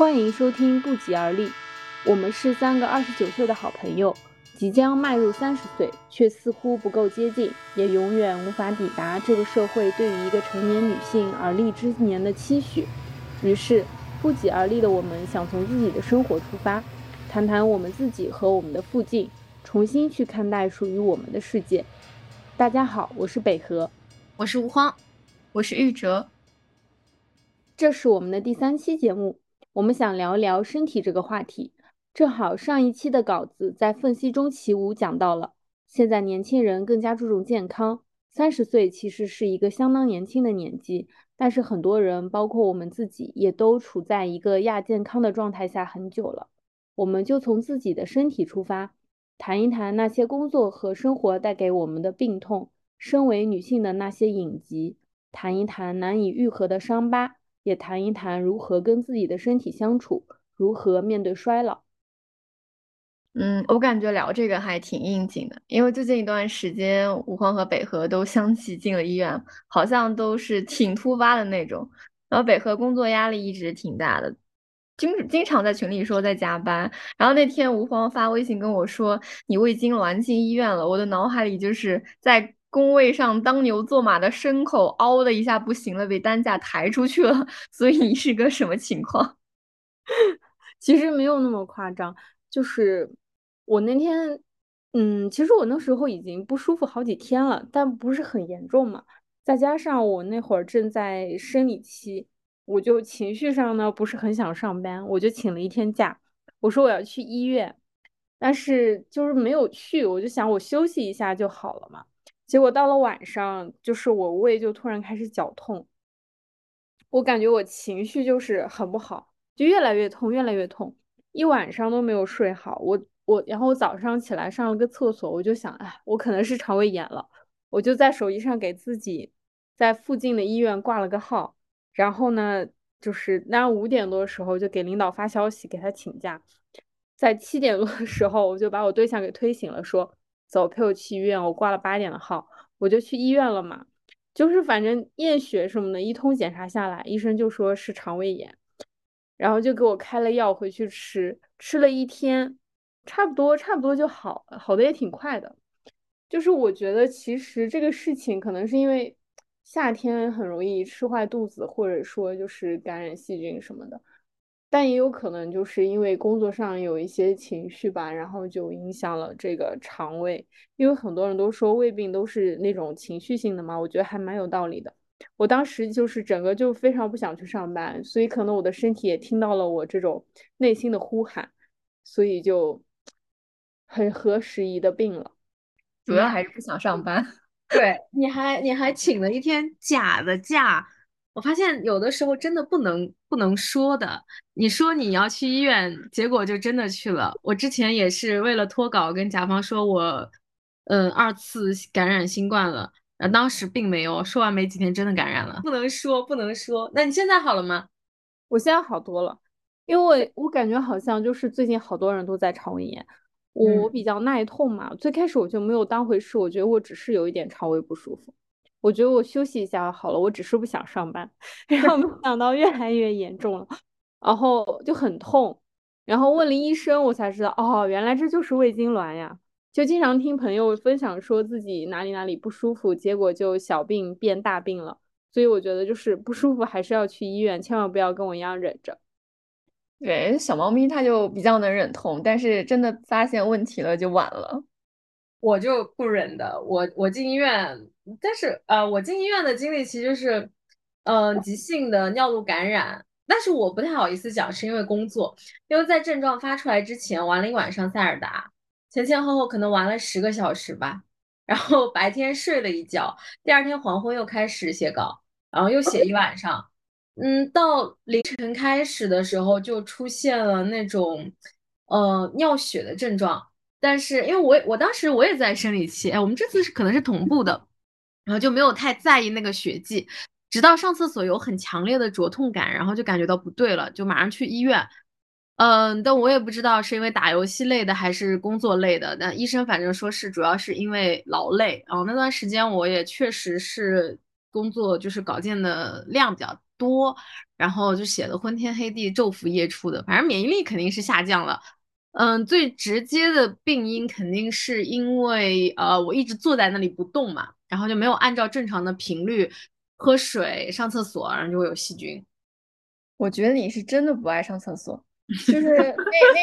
欢迎收听不疾而立，我们是三个二十九岁的好朋友，即将迈入三十岁，却似乎不够接近，也永远无法抵达这个社会对于一个成年女性而立之年的期许。于是，不疾而立的我们想从自己的生活出发，谈谈我们自己和我们的附近，重新去看待属于我们的世界。大家好，我是北河，我是吴荒，我是玉哲，这是我们的第三期节目。我们想聊聊身体这个话题，正好上一期的稿子在缝隙中起舞讲到了，现在年轻人更加注重健康，三十岁其实是一个相当年轻的年纪，但是很多人，包括我们自己，也都处在一个亚健康的状态下很久了。我们就从自己的身体出发，谈一谈那些工作和生活带给我们的病痛，身为女性的那些隐疾，谈一谈难以愈合的伤疤。也谈一谈如何跟自己的身体相处，如何面对衰老。嗯，我感觉聊这个还挺应景的，因为最近一段时间，吴荒和北河都相继进了医院，好像都是挺突发的那种。然后北河工作压力一直挺大的，经经常在群里说在加班。然后那天吴荒发微信跟我说：“你胃痉挛进医院了。”我的脑海里就是在。工位上当牛做马的牲口，嗷的一下不行了，被担架抬出去了。所以你是个什么情况？其实没有那么夸张，就是我那天，嗯，其实我那时候已经不舒服好几天了，但不是很严重嘛。再加上我那会儿正在生理期，我就情绪上呢不是很想上班，我就请了一天假，我说我要去医院，但是就是没有去，我就想我休息一下就好了嘛。结果到了晚上，就是我胃就突然开始绞痛，我感觉我情绪就是很不好，就越来越痛，越来越痛，一晚上都没有睡好。我我，然后我早上起来上了个厕所，我就想，哎，我可能是肠胃炎了，我就在手机上给自己在附近的医院挂了个号，然后呢，就是那五点多的时候就给领导发消息给他请假，在七点多的时候我就把我对象给推醒了，说。走，陪我去医院。我挂了八点的号，我就去医院了嘛。就是反正验血什么的，一通检查下来，医生就说是肠胃炎，然后就给我开了药回去吃。吃了一天，差不多差不多就好，好的也挺快的。就是我觉得其实这个事情可能是因为夏天很容易吃坏肚子，或者说就是感染细菌什么的。但也有可能就是因为工作上有一些情绪吧，然后就影响了这个肠胃。因为很多人都说胃病都是那种情绪性的嘛，我觉得还蛮有道理的。我当时就是整个就非常不想去上班，所以可能我的身体也听到了我这种内心的呼喊，所以就很合时宜的病了。主要还是不想上班。对，你还你还请了一天假的假。我发现有的时候真的不能不能说的，你说你要去医院，结果就真的去了。我之前也是为了脱稿跟甲方说我，嗯，二次感染新冠了，呃，当时并没有，说完没几天真的感染了。不能说，不能说。那你现在好了吗？我现在好多了，因为我感觉好像就是最近好多人都在肠胃炎，我比较耐痛嘛，最开始我就没有当回事，我觉得我只是有一点肠胃不舒服。我觉得我休息一下好了，我只是不想上班，然后没 想到越来越严重了，然后就很痛，然后问了医生，我才知道哦，原来这就是胃痉挛呀。就经常听朋友分享说自己哪里哪里不舒服，结果就小病变大病了。所以我觉得就是不舒服还是要去医院，千万不要跟我一样忍着。对，小猫咪它就比较能忍痛，但是真的发现问题了就晚了。我就不忍的，我我进医院，但是呃，我进医院的经历其实是，嗯，急性的尿路感染，但是我不太好意思讲，是因为工作，因为在症状发出来之前玩了一晚上塞尔达，前前后后可能玩了十个小时吧，然后白天睡了一觉，第二天黄昏又开始写稿，然后又写一晚上，嗯，到凌晨开始的时候就出现了那种，呃，尿血的症状。但是因为我我当时我也在生理期，哎，我们这次是可能是同步的，然后就没有太在意那个血迹，直到上厕所有很强烈的灼痛感，然后就感觉到不对了，就马上去医院。嗯，但我也不知道是因为打游戏累的还是工作累的，但医生反正说是主要是因为劳累。然后那段时间我也确实是工作就是稿件的量比较多，然后就写的昏天黑地、昼伏夜出的，反正免疫力肯定是下降了。嗯，最直接的病因肯定是因为呃我一直坐在那里不动嘛，然后就没有按照正常的频率喝水、上厕所，然后就会有细菌。我觉得你是真的不爱上厕所，就是那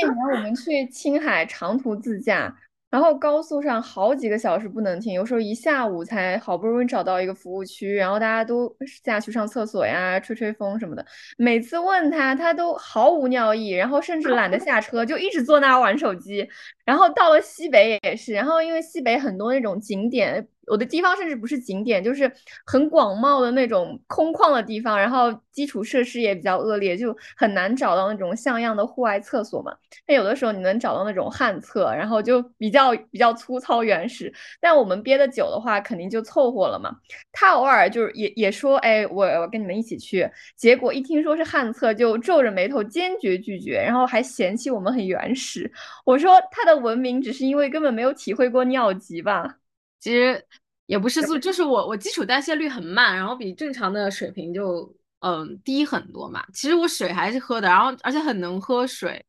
那年我们去青海长途自驾。然后高速上好几个小时不能停，有时候一下午才好不容易找到一个服务区，然后大家都下去上厕所呀、吹吹风什么的。每次问他，他都毫无尿意，然后甚至懒得 下车，就一直坐那玩手机。然后到了西北也是，然后因为西北很多那种景点。有的地方甚至不是景点，就是很广袤的那种空旷的地方，然后基础设施也比较恶劣，就很难找到那种像样的户外厕所嘛。那有的时候你能找到那种旱厕，然后就比较比较粗糙原始。但我们憋的久的话，肯定就凑合了嘛。他偶尔就是也也说，哎，我我跟你们一起去。结果一听说是旱厕，就皱着眉头坚决拒绝，然后还嫌弃我们很原始。我说他的文明只是因为根本没有体会过尿急吧。其实也不是素，就是我我基础代谢率很慢，然后比正常的水平就嗯低很多嘛。其实我水还是喝的，然后而且很能喝水。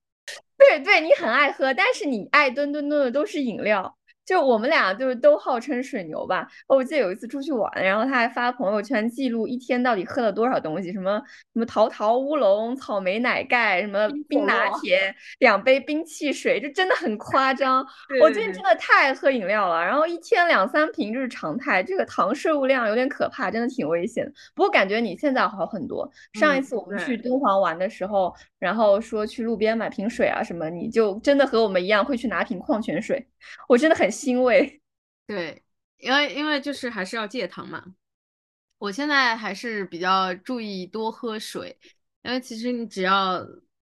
对对，你很爱喝，但是你爱吨吨吨的都是饮料。就我们俩就是都号称水牛吧。我记得有一次出去玩，然后他还发朋友圈记录一天到底喝了多少东西，什么什么桃桃乌龙、草莓奶盖，什么冰拿铁，两杯冰汽水，就真的很夸张。我最近真的太爱喝饮料了，然后一天两三瓶就是常态。这个糖摄入量有点可怕，真的挺危险。不过感觉你现在好很多。上一次我们去敦煌玩的时候，然后说去路边买瓶水啊什么，你就真的和我们一样会去拿瓶矿泉水。我真的很。欣慰，对，因为因为就是还是要戒糖嘛。我现在还是比较注意多喝水，因为其实你只要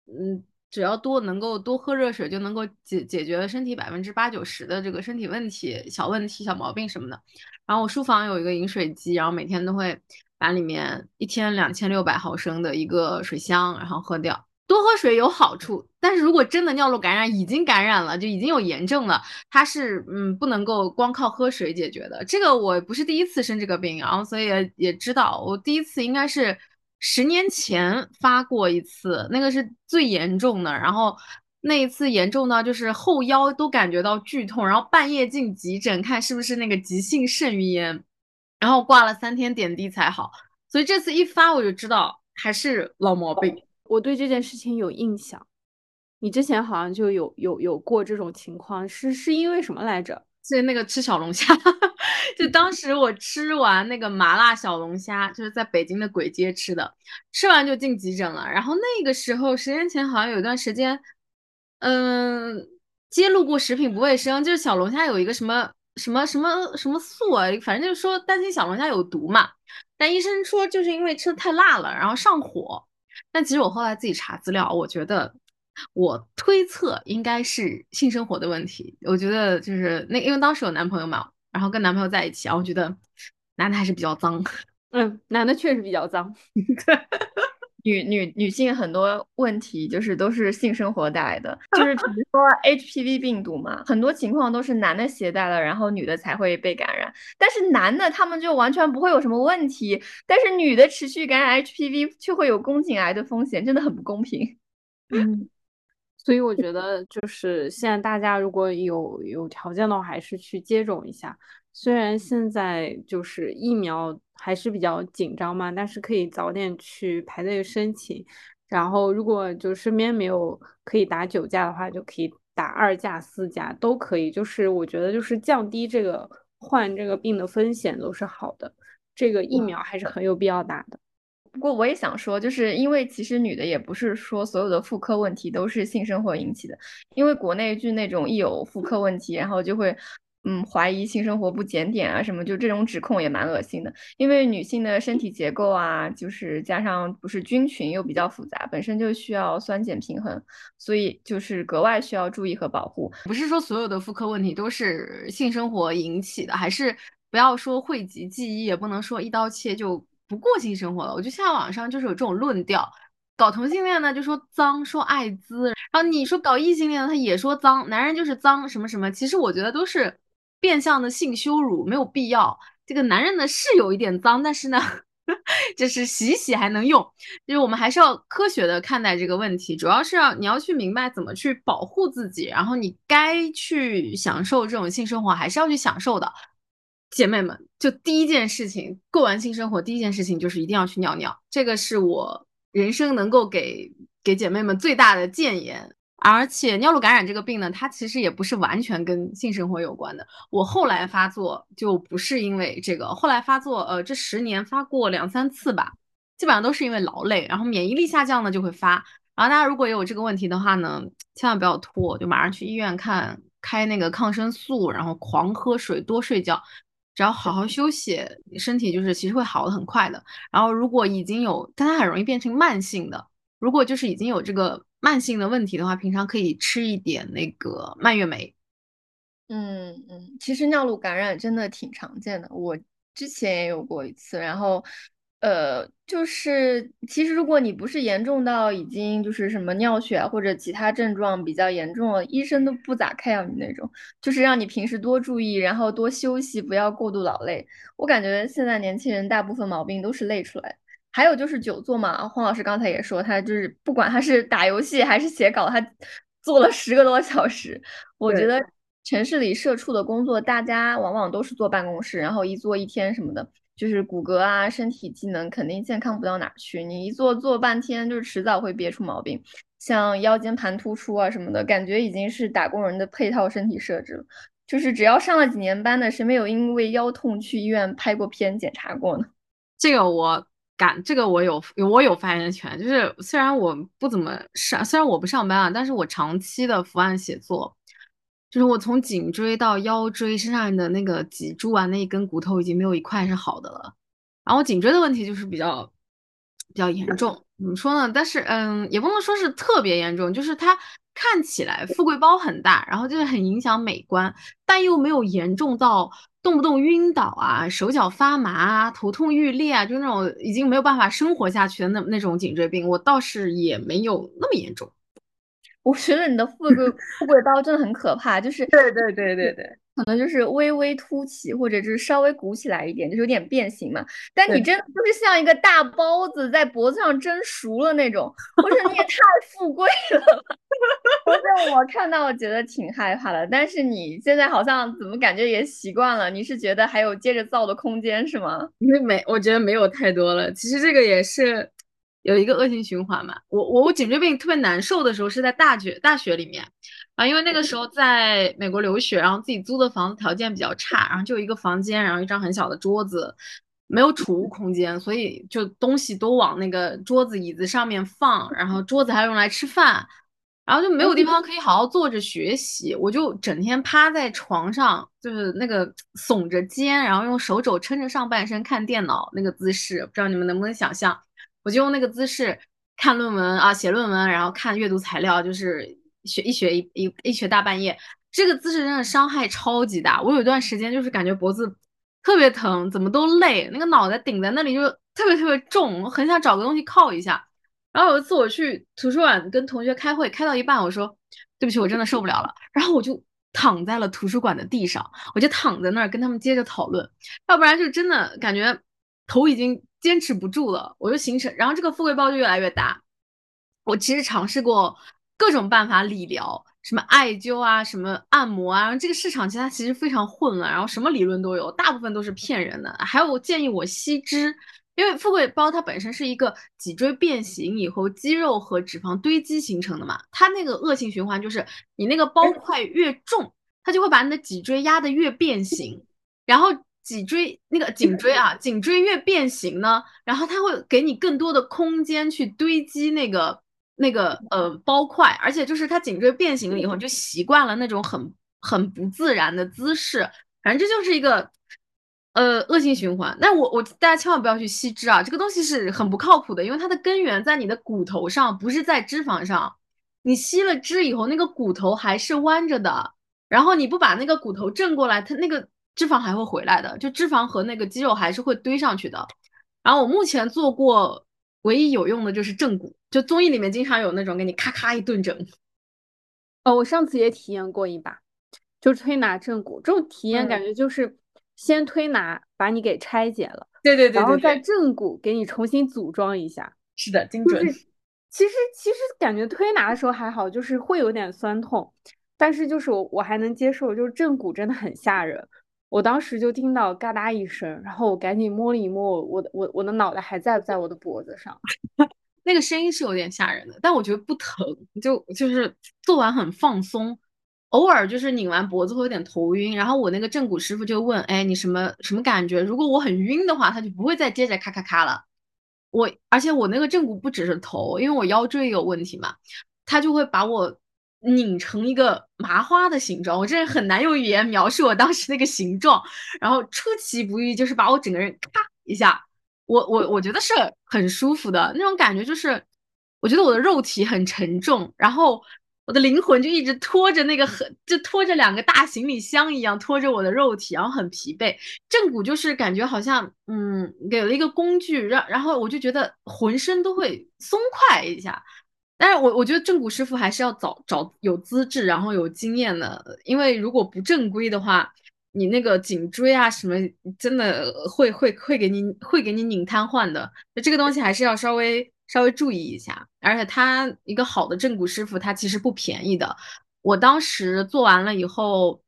嗯，只要多能够多喝热水，就能够解解决身体百分之八九十的这个身体问题、小问题、小毛病什么的。然后我书房有一个饮水机，然后每天都会把里面一天两千六百毫升的一个水箱，然后喝掉。多喝水有好处，但是如果真的尿路感染已经感染了，就已经有炎症了，它是嗯不能够光靠喝水解决的。这个我不是第一次生这个病，然后所以也也知道，我第一次应该是十年前发过一次，那个是最严重的，然后那一次严重到就是后腰都感觉到剧痛，然后半夜进急诊看是不是那个急性肾盂炎，然后挂了三天点滴才好，所以这次一发我就知道还是老毛病。我对这件事情有印象，你之前好像就有有有过这种情况，是是因为什么来着？是那个吃小龙虾，就当时我吃完那个麻辣小龙虾，就是在北京的簋街吃的，吃完就进急诊了。然后那个时候十年前好像有一段时间，嗯，揭露过食品不卫生，就是小龙虾有一个什么什么什么什么素啊，反正就是说担心小龙虾有毒嘛。但医生说就是因为吃的太辣了，然后上火。但其实我后来自己查资料，我觉得我推测应该是性生活的问题。我觉得就是那，因为当时有男朋友嘛，然后跟男朋友在一起，然后我觉得男的还是比较脏。嗯，男的确实比较脏。女女女性很多问题就是都是性生活带来的，就是比如 说 HPV 病毒嘛，很多情况都是男的携带了，然后女的才会被感染。但是男的他们就完全不会有什么问题，但是女的持续感染 HPV 却会有宫颈癌的风险，真的很不公平。嗯，所以我觉得就是现在大家如果有有条件的话，还是去接种一下。虽然现在就是疫苗还是比较紧张嘛，但是可以早点去排队申请。然后如果就身边没有可以打九价的话，就可以打二价、四价都可以。就是我觉得就是降低这个患这个病的风险都是好的。这个疫苗还是很有必要打的。不过我也想说，就是因为其实女的也不是说所有的妇科问题都是性生活引起的，因为国内就那种一有妇科问题，然后就会。嗯，怀疑性生活不检点啊，什么就这种指控也蛮恶心的。因为女性的身体结构啊，就是加上不是菌群又比较复杂，本身就需要酸碱平衡，所以就是格外需要注意和保护。不是说所有的妇科问题都是性生活引起的，还是不要说讳疾忌医，也不能说一刀切就不过性生活了。我觉得现在网上就是有这种论调，搞同性恋呢就说脏，说艾滋，然后你说搞异性恋他也说脏，男人就是脏什么什么。其实我觉得都是。变相的性羞辱没有必要。这个男人呢是有一点脏，但是呢，就是洗洗还能用。就是我们还是要科学的看待这个问题，主要是要你要去明白怎么去保护自己，然后你该去享受这种性生活还是要去享受的。姐妹们，就第一件事情，过完性生活第一件事情就是一定要去尿尿，这个是我人生能够给给姐妹们最大的谏言。而且尿路感染这个病呢，它其实也不是完全跟性生活有关的。我后来发作就不是因为这个，后来发作，呃，这十年发过两三次吧，基本上都是因为劳累，然后免疫力下降呢就会发。然后大家如果有这个问题的话呢，千万不要拖，就马上去医院看，开那个抗生素，然后狂喝水，多睡觉，只要好好休息，身体就是其实会好的很快的。然后如果已经有，但它很容易变成慢性的，如果就是已经有这个。慢性的问题的话，平常可以吃一点那个蔓越莓。嗯嗯，其实尿路感染真的挺常见的，我之前也有过一次。然后，呃，就是其实如果你不是严重到已经就是什么尿血或者其他症状比较严重了，医生都不咋看你那种，就是让你平时多注意，然后多休息，不要过度劳累。我感觉现在年轻人大部分毛病都是累出来的。还有就是久坐嘛，黄老师刚才也说，他就是不管他是打游戏还是写稿，他坐了十个多小时。我觉得城市里社畜的工作，大家往往都是坐办公室，然后一坐一天什么的，就是骨骼啊、身体机能肯定健康不到哪去。你一坐坐半天，就是迟早会憋出毛病，像腰间盘突出啊什么的，感觉已经是打工人的配套身体设置了。就是只要上了几年班的，谁没有因为腰痛去医院拍过片检查过呢？这个我。感这个我有我有发言权，就是虽然我不怎么上，虽然我不上班啊，但是我长期的伏案写作，就是我从颈椎到腰椎身上的那个脊柱啊，那一根骨头已经没有一块是好的了。然后颈椎的问题就是比较比较严重，怎么说呢？但是嗯，也不能说是特别严重，就是它看起来富贵包很大，然后就是很影响美观，但又没有严重到。动不动晕倒啊，手脚发麻啊，头痛欲裂啊，就那种已经没有办法生活下去的那那种颈椎病，我倒是也没有那么严重。我觉得你的富贵 富贵包真的很可怕，就是对对对对对，可能就是微微凸起，或者就是稍微鼓起来一点，就是有点变形嘛。但你真的就是像一个大包子在脖子上蒸熟了那种，不是你也太富贵了。不是我看到我觉得挺害怕的，但是你现在好像怎么感觉也习惯了？你是觉得还有接着造的空间是吗？因为没，我觉得没有太多了。其实这个也是有一个恶性循环嘛。我我我颈椎病特别难受的时候是在大学大学里面啊，因为那个时候在美国留学，然后自己租的房子条件比较差，然后就一个房间，然后一张很小的桌子，没有储物空间，所以就东西都往那个桌子椅子上面放，然后桌子还用来吃饭。然后就没有地方可以好好坐着学习，我就整天趴在床上，就是那个耸着肩，然后用手肘撑着上半身看电脑那个姿势，不知道你们能不能想象？我就用那个姿势看论文啊，写论文，然后看阅读材料，就是学一学一一一学大半夜。这个姿势真的伤害超级大，我有段时间就是感觉脖子特别疼，怎么都累，那个脑袋顶在那里就特别特别重，我很想找个东西靠一下。然后有一次我去图书馆跟同学开会，开到一半，我说对不起，我真的受不了了。然后我就躺在了图书馆的地上，我就躺在那儿跟他们接着讨论，要不然就真的感觉头已经坚持不住了。我就形成，然后这个富贵包就越来越大。我其实尝试过各种办法理疗，什么艾灸啊，什么按摩啊，然后这个市场其实它其实非常混乱，然后什么理论都有，大部分都是骗人的。还有建议我吸脂。因为富贵包它本身是一个脊椎变形以后肌肉和脂肪堆积形成的嘛，它那个恶性循环就是你那个包块越重，它就会把你的脊椎压得越变形，然后脊椎那个颈椎啊，颈椎越变形呢，然后它会给你更多的空间去堆积那个那个呃包块，而且就是它颈椎变形了以后就习惯了那种很很不自然的姿势，反正这就是一个。呃，恶性循环。那我我大家千万不要去吸脂啊，这个东西是很不靠谱的，因为它的根源在你的骨头上，不是在脂肪上。你吸了脂以后，那个骨头还是弯着的，然后你不把那个骨头正过来，它那个脂肪还会回来的，就脂肪和那个肌肉还是会堆上去的。然后我目前做过唯一有用的就是正骨，就综艺里面经常有那种给你咔咔一顿整。哦，我上次也体验过一把，就推拿正骨，这种体验感觉就是。先推拿把你给拆解了，对对对，然后再正骨给你重新组装一下。是的，精准。其实其实感觉推拿的时候还好，就是会有点酸痛，但是就是我我还能接受，就是正骨真的很吓人。我当时就听到嘎哒一声，然后我赶紧摸了一摸我我的我我的脑袋还在不在我的脖子上，那个声音是有点吓人的，但我觉得不疼，就就是做完很放松，偶尔就是拧完脖子会有点头晕，然后我那个正骨师傅就问，哎，你什么什么感觉？如果我很晕的话，他就不会再接着咔咔咔了。我而且我那个正骨不只是头，因为我腰椎有问题嘛，他就会把我。拧成一个麻花的形状，我真的很难用语言描述我当时那个形状。然后出其不意，就是把我整个人咔一下，我我我觉得是很舒服的那种感觉，就是我觉得我的肉体很沉重，然后我的灵魂就一直拖着那个很就拖着两个大行李箱一样拖着我的肉体，然后很疲惫。正骨就是感觉好像嗯给了一个工具，让然后我就觉得浑身都会松快一下。但是我我觉得正骨师傅还是要找找有资质，然后有经验的，因为如果不正规的话，你那个颈椎啊什么，真的会会会给你会给你拧瘫痪的。就这个东西还是要稍微稍微注意一下。而且他一个好的正骨师傅，他其实不便宜的。我当时做完了以后，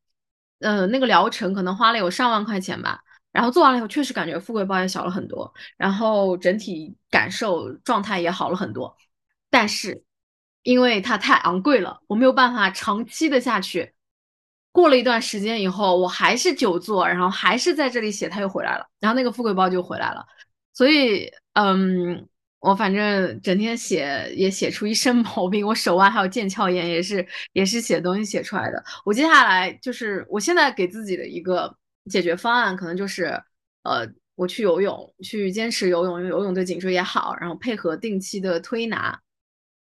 呃，那个疗程可能花了有上万块钱吧。然后做完了以后，确实感觉富贵包也小了很多，然后整体感受状态也好了很多。但是，因为它太昂贵了，我没有办法长期的下去。过了一段时间以后，我还是久坐，然后还是在这里写，它又回来了，然后那个富贵包就回来了。所以，嗯，我反正整天写也写出一身 毛病，我手腕还有腱鞘炎，也是也是写东西写出来的。我接下来就是我现在给自己的一个解决方案，可能就是，呃，我去游泳，去坚持游泳，因为游泳对颈椎也好，然后配合定期的推拿。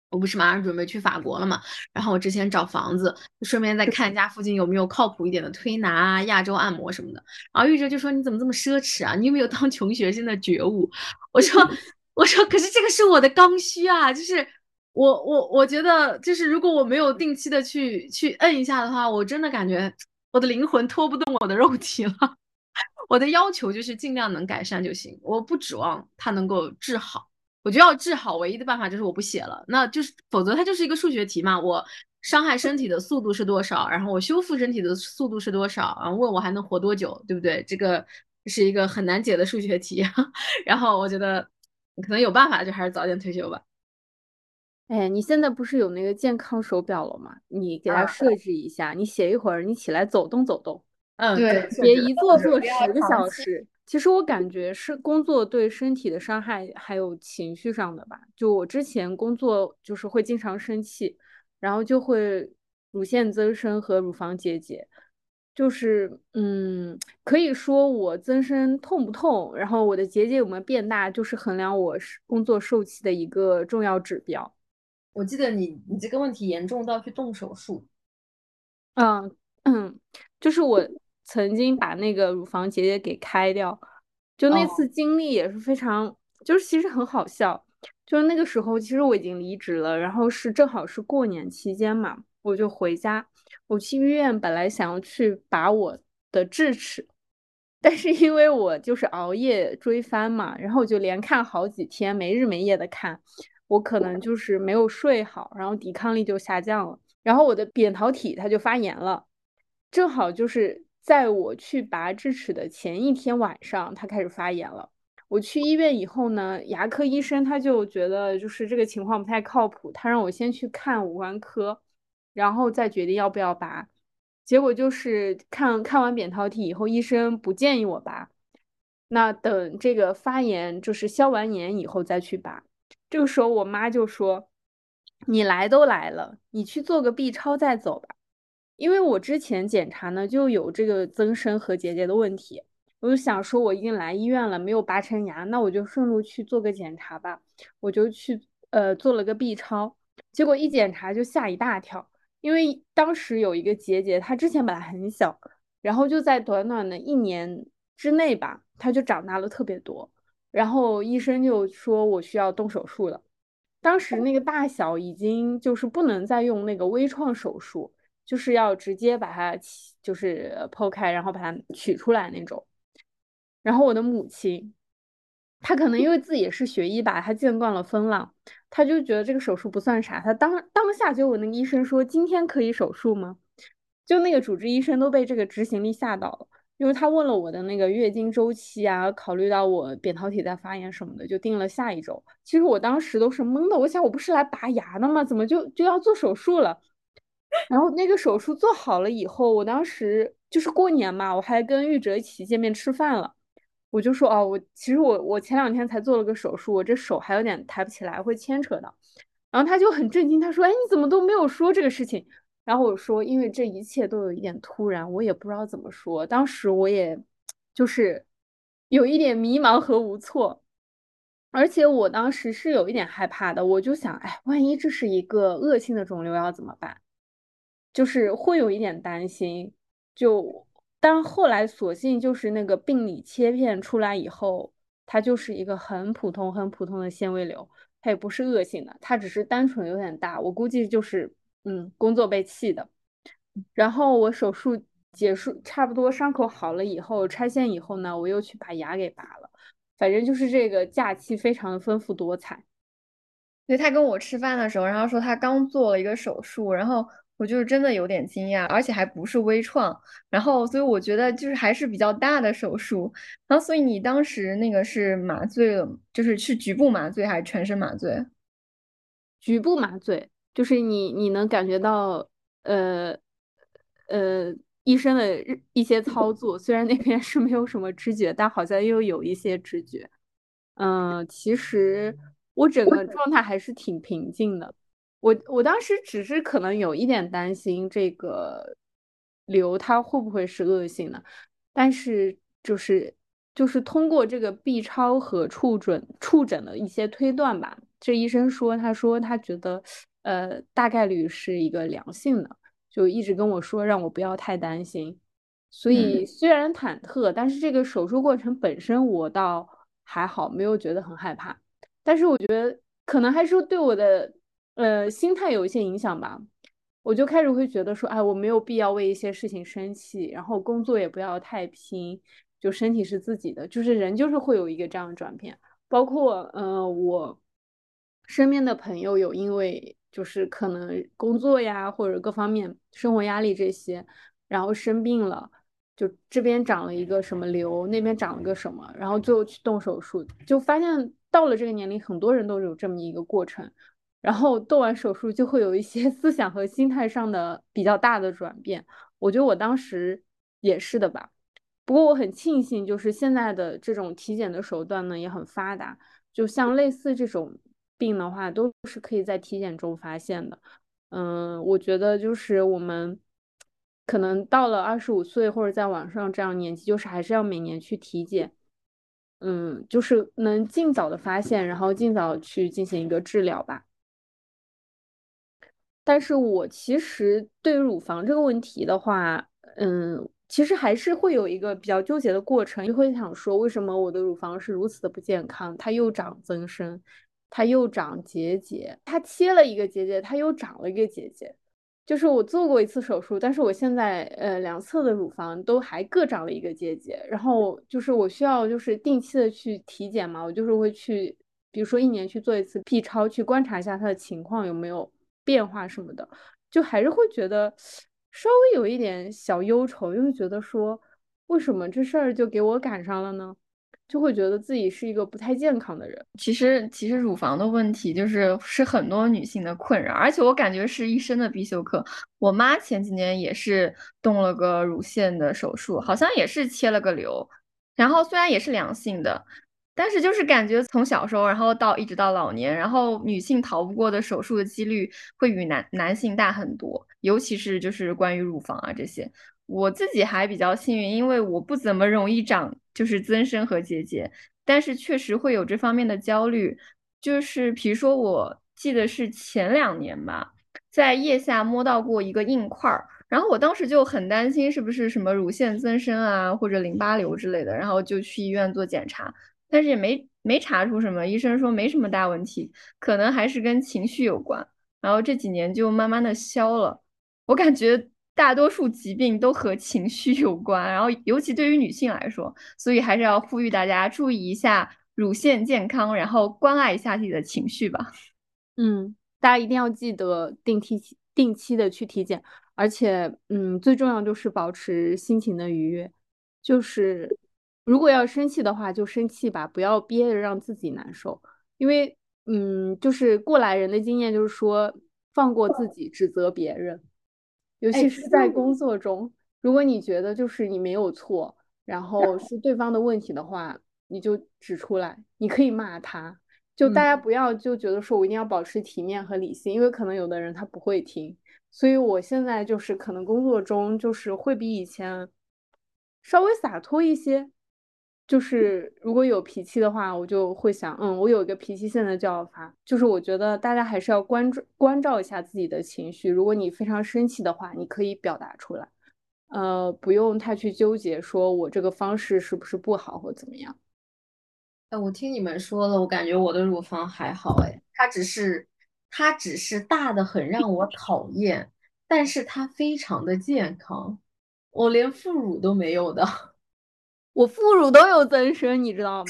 我不是马上准备去法国了嘛，然后我之前找房子，顺便再看一下附近有没有靠谱一点的推拿啊、亚洲按摩什么的。然后玉哲就说：“你怎么这么奢侈啊？你有没有当穷学生的觉悟？”我说：“我说，可是这个是我的刚需啊，就是我我我觉得，就是如果我没有定期的去去摁一下的话，我真的感觉我的灵魂拖不动我的肉体了。我的要求就是尽量能改善就行，我不指望它能够治好。”我觉得要治好，唯一的办法就是我不写了，那就是否则它就是一个数学题嘛。我伤害身体的速度是多少，然后我修复身体的速度是多少，然后问我还能活多久，对不对？这个是一个很难解的数学题。然后我觉得可能有办法，就还是早点退休吧。哎，你现在不是有那个健康手表了吗？你给它设置一下，你写一会儿，你起来走动走动。嗯，对，别一坐坐十个小时。其实我感觉是工作对身体的伤害，还有情绪上的吧。就我之前工作就是会经常生气，然后就会乳腺增生和乳房结节。就是嗯，可以说我增生痛不痛，然后我的结节有没有变大，就是衡量我工作受气的一个重要指标。我记得你你这个问题严重到去动手术。嗯嗯，就是我。曾经把那个乳房结节给开掉，就那次经历也是非常，就是其实很好笑。就是那个时候，其实我已经离职了，然后是正好是过年期间嘛，我就回家。我去医院本来想要去拔我的智齿，但是因为我就是熬夜追番嘛，然后我就连看好几天，没日没夜的看，我可能就是没有睡好，然后抵抗力就下降了，然后我的扁桃体它就发炎了，正好就是。在我去拔智齿的前一天晚上，它开始发炎了。我去医院以后呢，牙科医生他就觉得就是这个情况不太靠谱，他让我先去看五官科，然后再决定要不要拔。结果就是看看完扁桃体以后，医生不建议我拔。那等这个发炎就是消完炎以后再去拔。这个时候我妈就说：“你来都来了，你去做个 B 超再走吧。”因为我之前检查呢就有这个增生和结节的问题，我就想说我已经来医院了，没有拔成牙，那我就顺路去做个检查吧。我就去呃做了个 B 超，结果一检查就吓一大跳，因为当时有一个结节，它之前本来很小，然后就在短短的一年之内吧，它就长大了特别多，然后医生就说我需要动手术了。当时那个大小已经就是不能再用那个微创手术。就是要直接把它就是剖开，然后把它取出来那种。然后我的母亲她可能因为自己也是学医吧，她见惯了风浪，她就觉得这个手术不算啥。她当当下就问那个医生说：“今天可以手术吗？”就那个主治医生都被这个执行力吓到了，因为他问了我的那个月经周期啊，考虑到我扁桃体在发炎什么的，就定了下一周。其实我当时都是懵的，我想我不是来拔牙的吗？怎么就就要做手术了？然后那个手术做好了以后，我当时就是过年嘛，我还跟玉哲一起见面吃饭了。我就说哦，我其实我我前两天才做了个手术，我这手还有点抬不起来，会牵扯的。然后他就很震惊，他说：“哎，你怎么都没有说这个事情？”然后我说：“因为这一切都有一点突然，我也不知道怎么说。当时我也就是有一点迷茫和无措，而且我当时是有一点害怕的。我就想，哎，万一这是一个恶性的肿瘤要怎么办？就是会有一点担心。就。”但后来索性就是那个病理切片出来以后，它就是一个很普通、很普通的纤维瘤，它也不是恶性的，它只是单纯有点大。我估计就是嗯，工作被气的。然后我手术结束，差不多伤口好了以后，拆线以后呢，我又去把牙给拔了。反正就是这个假期非常的丰富多彩。所以他跟我吃饭的时候，然后说他刚做了一个手术，然后。我就是真的有点惊讶，而且还不是微创，然后所以我觉得就是还是比较大的手术，然后所以你当时那个是麻醉了，就是是局部麻醉还是全身麻醉？局部麻醉，就是你你能感觉到呃呃医生的一些操作，虽然那边是没有什么知觉，但好像又有一些知觉。嗯，其实我整个状态还是挺平静的。我我当时只是可能有一点担心这个瘤它会不会是恶性的，但是就是就是通过这个 B 超和触诊触诊的一些推断吧，这医生说他说他觉得呃大概率是一个良性的，就一直跟我说让我不要太担心，所以虽然忐忑，但是这个手术过程本身我倒还好，没有觉得很害怕，但是我觉得可能还是对我的。呃，心态有一些影响吧，我就开始会觉得说，哎，我没有必要为一些事情生气，然后工作也不要太拼，就身体是自己的，就是人就是会有一个这样的转变。包括，呃，我身边的朋友有因为就是可能工作呀或者各方面生活压力这些，然后生病了，就这边长了一个什么瘤，那边长了个什么，然后最后去动手术，就发现到了这个年龄，很多人都有这么一个过程。然后动完手术就会有一些 思想和心态上的比较大的转变，我觉得我当时也是的吧。不过我很庆幸，就是现在的这种体检的手段呢也很发达，就像类似这种病的话，都是可以在体检中发现的。嗯，我觉得就是我们可能到了二十五岁或者在网上这样年纪，就是还是要每年去体检，嗯，就是能尽早的发现，然后尽早去进行一个治疗吧。但是我其实对乳房这个问题的话，嗯，其实还是会有一个比较纠结的过程，就会想说，为什么我的乳房是如此的不健康？它又长增生，它又长结节，它切了一个结节，它又长了一个结节。就是我做过一次手术，但是我现在呃两侧的乳房都还各长了一个结节，然后就是我需要就是定期的去体检嘛，我就是会去，比如说一年去做一次 B 超，去观察一下它的情况有没有。变化什么的，就还是会觉得稍微有一点小忧愁，因为觉得说为什么这事儿就给我赶上了呢？就会觉得自己是一个不太健康的人。其实，其实乳房的问题就是是很多女性的困扰，而且我感觉是一生的必修课。我妈前几年也是动了个乳腺的手术，好像也是切了个瘤，然后虽然也是良性的。但是就是感觉从小时候，然后到一直到老年，然后女性逃不过的手术的几率会比男男性大很多，尤其是就是关于乳房啊这些。我自己还比较幸运，因为我不怎么容易长就是增生和结节，但是确实会有这方面的焦虑。就是比如说，我记得是前两年吧，在腋下摸到过一个硬块儿，然后我当时就很担心是不是什么乳腺增生啊，或者淋巴瘤之类的，然后就去医院做检查。但是也没没查出什么，医生说没什么大问题，可能还是跟情绪有关。然后这几年就慢慢的消了。我感觉大多数疾病都和情绪有关，然后尤其对于女性来说，所以还是要呼吁大家注意一下乳腺健康，然后关爱一下自己的情绪吧。嗯，大家一定要记得定期定期的去体检，而且，嗯，最重要就是保持心情的愉悦。就是如果要生气的话，就生气吧，不要憋着让自己难受。因为，嗯，就是过来人的经验就是说，放过自己，指责别人，尤其是在工作中，如果你觉得就是你没有错，然后是对方的问题的话，你就指出来，你可以骂他。就大家不要就觉得说我一定要保持体面和理性，因为可能有的人他不会听，所以我现在就是可能工作中就是会比以前稍微洒脱一些，就是如果有脾气的话，我就会想，嗯，我有一个脾气现在就要发，就是我觉得大家还是要关注关照一下自己的情绪，如果你非常生气的话，你可以表达出来，呃，不用太去纠结说我这个方式是不是不好或怎么样。哎，我听你们说了，我感觉我的乳房还好，哎，它只是它只是大的很让我讨厌，但是它非常的健康，我连副乳都没有的，我副乳都有增生，你知道吗？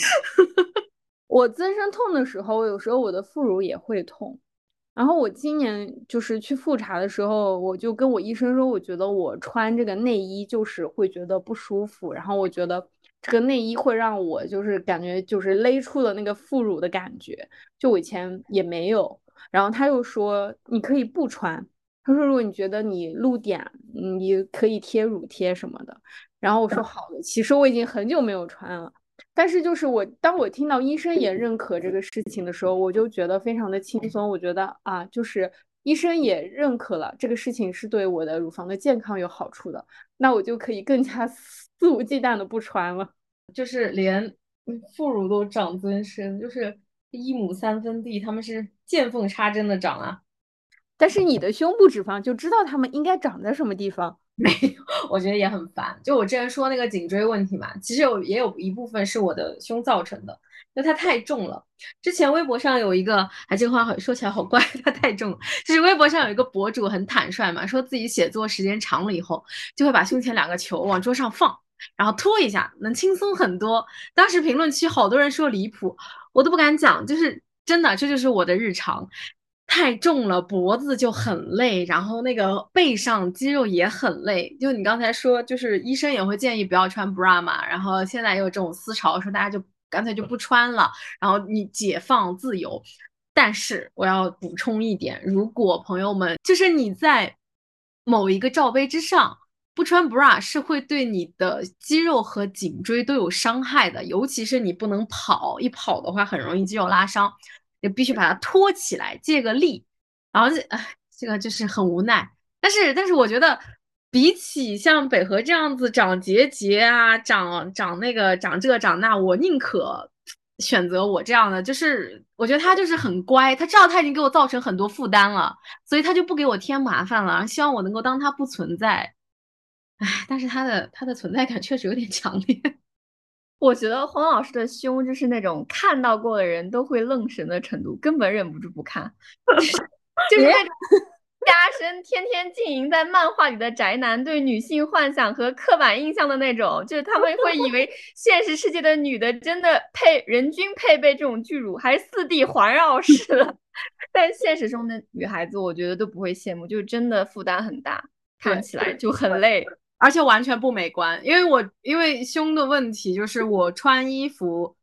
我增生痛的时候，有时候我的副乳也会痛。然后我今年就是去复查的时候，我就跟我医生说，我觉得我穿这个内衣就是会觉得不舒服，然后我觉得。这个内衣会让我就是感觉就是勒出了那个副乳的感觉，就我以前也没有。然后他又说你可以不穿，他说如果你觉得你露点，你可以贴乳贴什么的。然后我说好的，其实我已经很久没有穿了，但是就是我当我听到医生也认可这个事情的时候，我就觉得非常的轻松。我觉得啊，就是医生也认可了这个事情是对我的乳房的健康有好处的，那我就可以更加。肆无忌惮的不穿了，就是连副乳都长增生，就是一亩三分地，他们是见缝插针的长啊。但是你的胸部脂肪就知道它们应该长在什么地方。没有，我觉得也很烦。就我之前说那个颈椎问题嘛，其实有也有一部分是我的胸造成的，因为它太重了。之前微博上有一个，哎，这个话好说起来好怪，它太重。就是微博上有一个博主很坦率嘛，说自己写作时间长了以后，就会把胸前两个球往桌上放。然后拖一下能轻松很多。当时评论区好多人说离谱，我都不敢讲，就是真的，这就是我的日常。太重了，脖子就很累，然后那个背上肌肉也很累。就你刚才说，就是医生也会建议不要穿 bra 嘛，然后现在也有这种思潮，说大家就干脆就不穿了，然后你解放自由。但是我要补充一点，如果朋友们就是你在某一个罩杯之上。不穿 bra 是会对你的肌肉和颈椎都有伤害的，尤其是你不能跑，一跑的话很容易肌肉拉伤，也必须把它托起来借个力。然后这，哎，这个就是很无奈。但是，但是我觉得比起像北河这样子长结节啊，长长那个长这长那，我宁可选择我这样的。就是我觉得他就是很乖，他知道他已经给我造成很多负担了，所以他就不给我添麻烦了。希望我能够当他不存在。唉，但是他的他的存在感确实有点强烈。我觉得黄老师的胸就是那种看到过的人都会愣神的程度，根本忍不住不看。就是那种加深天天浸淫在漫画里的宅男对女性幻想和刻板印象的那种，就是他们会以为现实世界的女的真的配人均配备这种巨乳，还是四 D 环绕式的。但现实中的女孩子，我觉得都不会羡慕，就真的负担很大，看起来就很累。而且完全不美观，因为我因为胸的问题，就是我穿衣服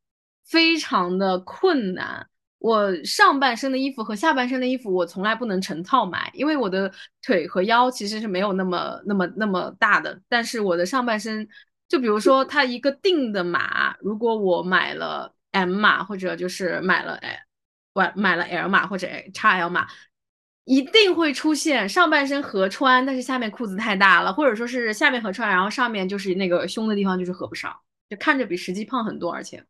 非常的困难。我上半身的衣服和下半身的衣服，我从来不能成套买，因为我的腿和腰其实是没有那么那么那么大的。但是我的上半身，就比如说它一个定的码，如果我买了 M 码，或者就是买了哎，我买了 L 码或者 XL 码。一定会出现上半身合穿，但是下面裤子太大了，或者说是下面合穿，然后上面就是那个胸的地方就是合不上，就看着比实际胖很多。而且，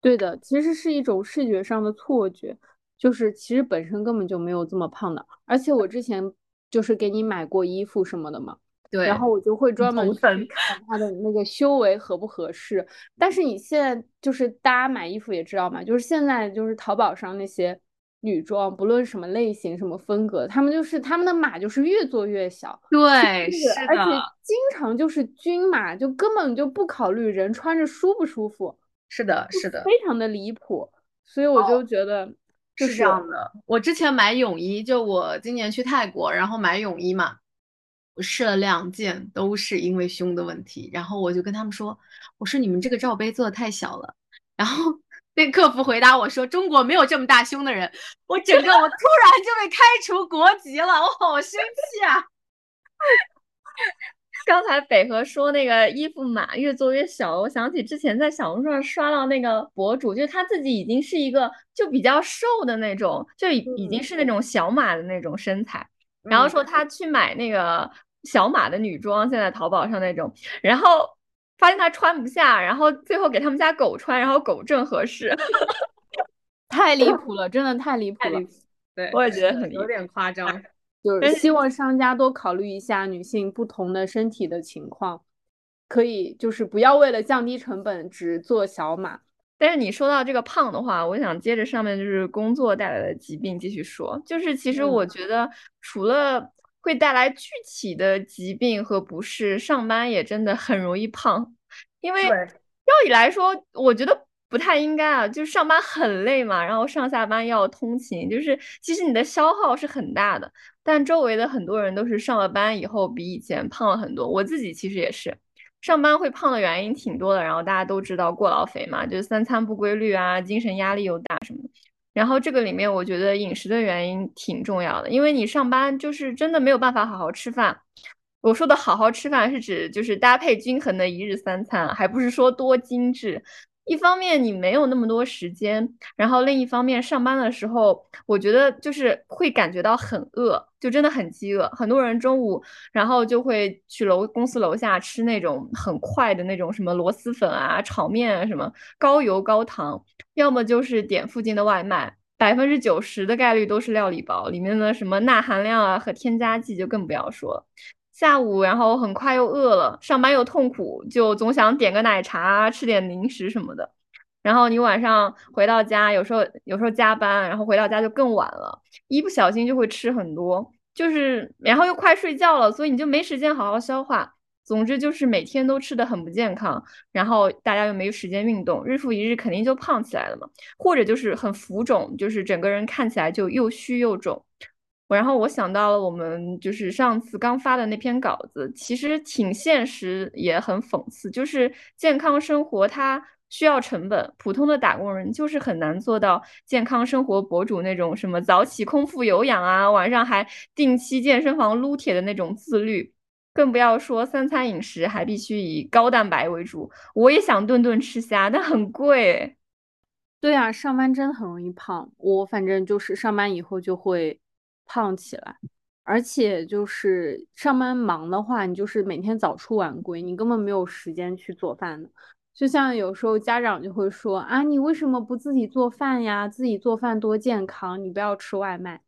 对的，其实是一种视觉上的错觉，就是其实本身根本就没有这么胖的。而且我之前就是给你买过衣服什么的嘛，对，然后我就会专门去看它的那个修为合不合适。但是你现在就是大家买衣服也知道嘛，就是现在就是淘宝上那些。女装不论什么类型、什么风格，他们就是他们的码就是越做越小，对，是的，而且经常就是均码，就根本就不考虑人穿着舒不舒服，是的，是的，非常的离谱，所以我就觉得是这样的。我之前买泳衣，就我今年去泰国，然后买泳衣嘛，我试了两件，都是因为胸的问题。然后我就跟他们说，我说你们这个罩杯做的太小了。然后那客服回答我说，中国没有这么大胸的人。我整个我突然就被开除国籍了，我好生气啊！刚才北河说那个衣服码越做越小，我想起之前在小红书上刷到那个博主，就是他自己已经是一个就比较瘦的那种，就已已经是那种小码的那种身材。然后说他去买那个小码的女装，现在淘宝上那种，然后发现他穿不下，然后最后给他们家狗穿，然后狗正合适，太离谱了，真的太离谱了。对，我也觉得很有点夸张。就是希望商家多考虑一下女性不同的身体的情况，可以就是不要为了降低成本只做小码。但是你说到这个胖的话，我想接着上面就是工作带来的疾病继续说。就是其实我觉得除了会带来具体的疾病和不适，上班也真的很容易胖。因为照理来说，我觉得不太应该啊，就是上班很累嘛，然后上下班要通勤，就是其实你的消耗是很大的。但周围的很多人都是上了班以后比以前胖了很多，我自己其实也是，上班会胖的原因挺多的。然后大家都知道过劳肥嘛，就是三餐不规律啊，精神压力又大什么的。然后这个里面我觉得饮食的原因挺重要的，因为你上班就是真的没有办法好好吃饭。我说的好好吃饭是指就是搭配均衡的一日三餐，还不是说多精致。一方面你没有那么多时间，然后另一方面上班的时候，我觉得就是会感觉到很饿，就真的很饥饿。很多人中午然后就会去楼公司楼下吃那种很快的那种什么螺蛳粉啊、炒面啊什么高油高糖，要么就是点附近的外卖，百分之九十的概率都是料理包，里面的什么钠含量啊和添加剂就更不要说了。下午，然后很快又饿了，上班又痛苦，就总想点个奶茶，吃点零食什么的。然后你晚上回到家，有时候有时候加班，然后回到家就更晚了，一不小心就会吃很多，就是然后又快睡觉了，所以你就没时间好好消化。总之就是每天都吃的很不健康，然后大家又没有时间运动，日复一日肯定就胖起来了嘛，或者就是很浮肿，就是整个人看起来就又虚又肿。然后我想到了我们就是上次刚发的那篇稿子，其实挺现实，也很讽刺。就是健康生活它需要成本，普通的打工人就是很难做到健康生活博主那种什么早起空腹有氧啊，晚上还定期健身房撸铁的那种自律，更不要说三餐饮食还必须以高蛋白为主。我也想顿顿吃虾，但很贵。对啊，上班真的很容易胖。我反正就是上班以后就会。胖起来，而且就是上班忙的话，你就是每天早出晚归，你根本没有时间去做饭的。就像有时候家长就会说啊，你为什么不自己做饭呀？自己做饭多健康，你不要吃外卖。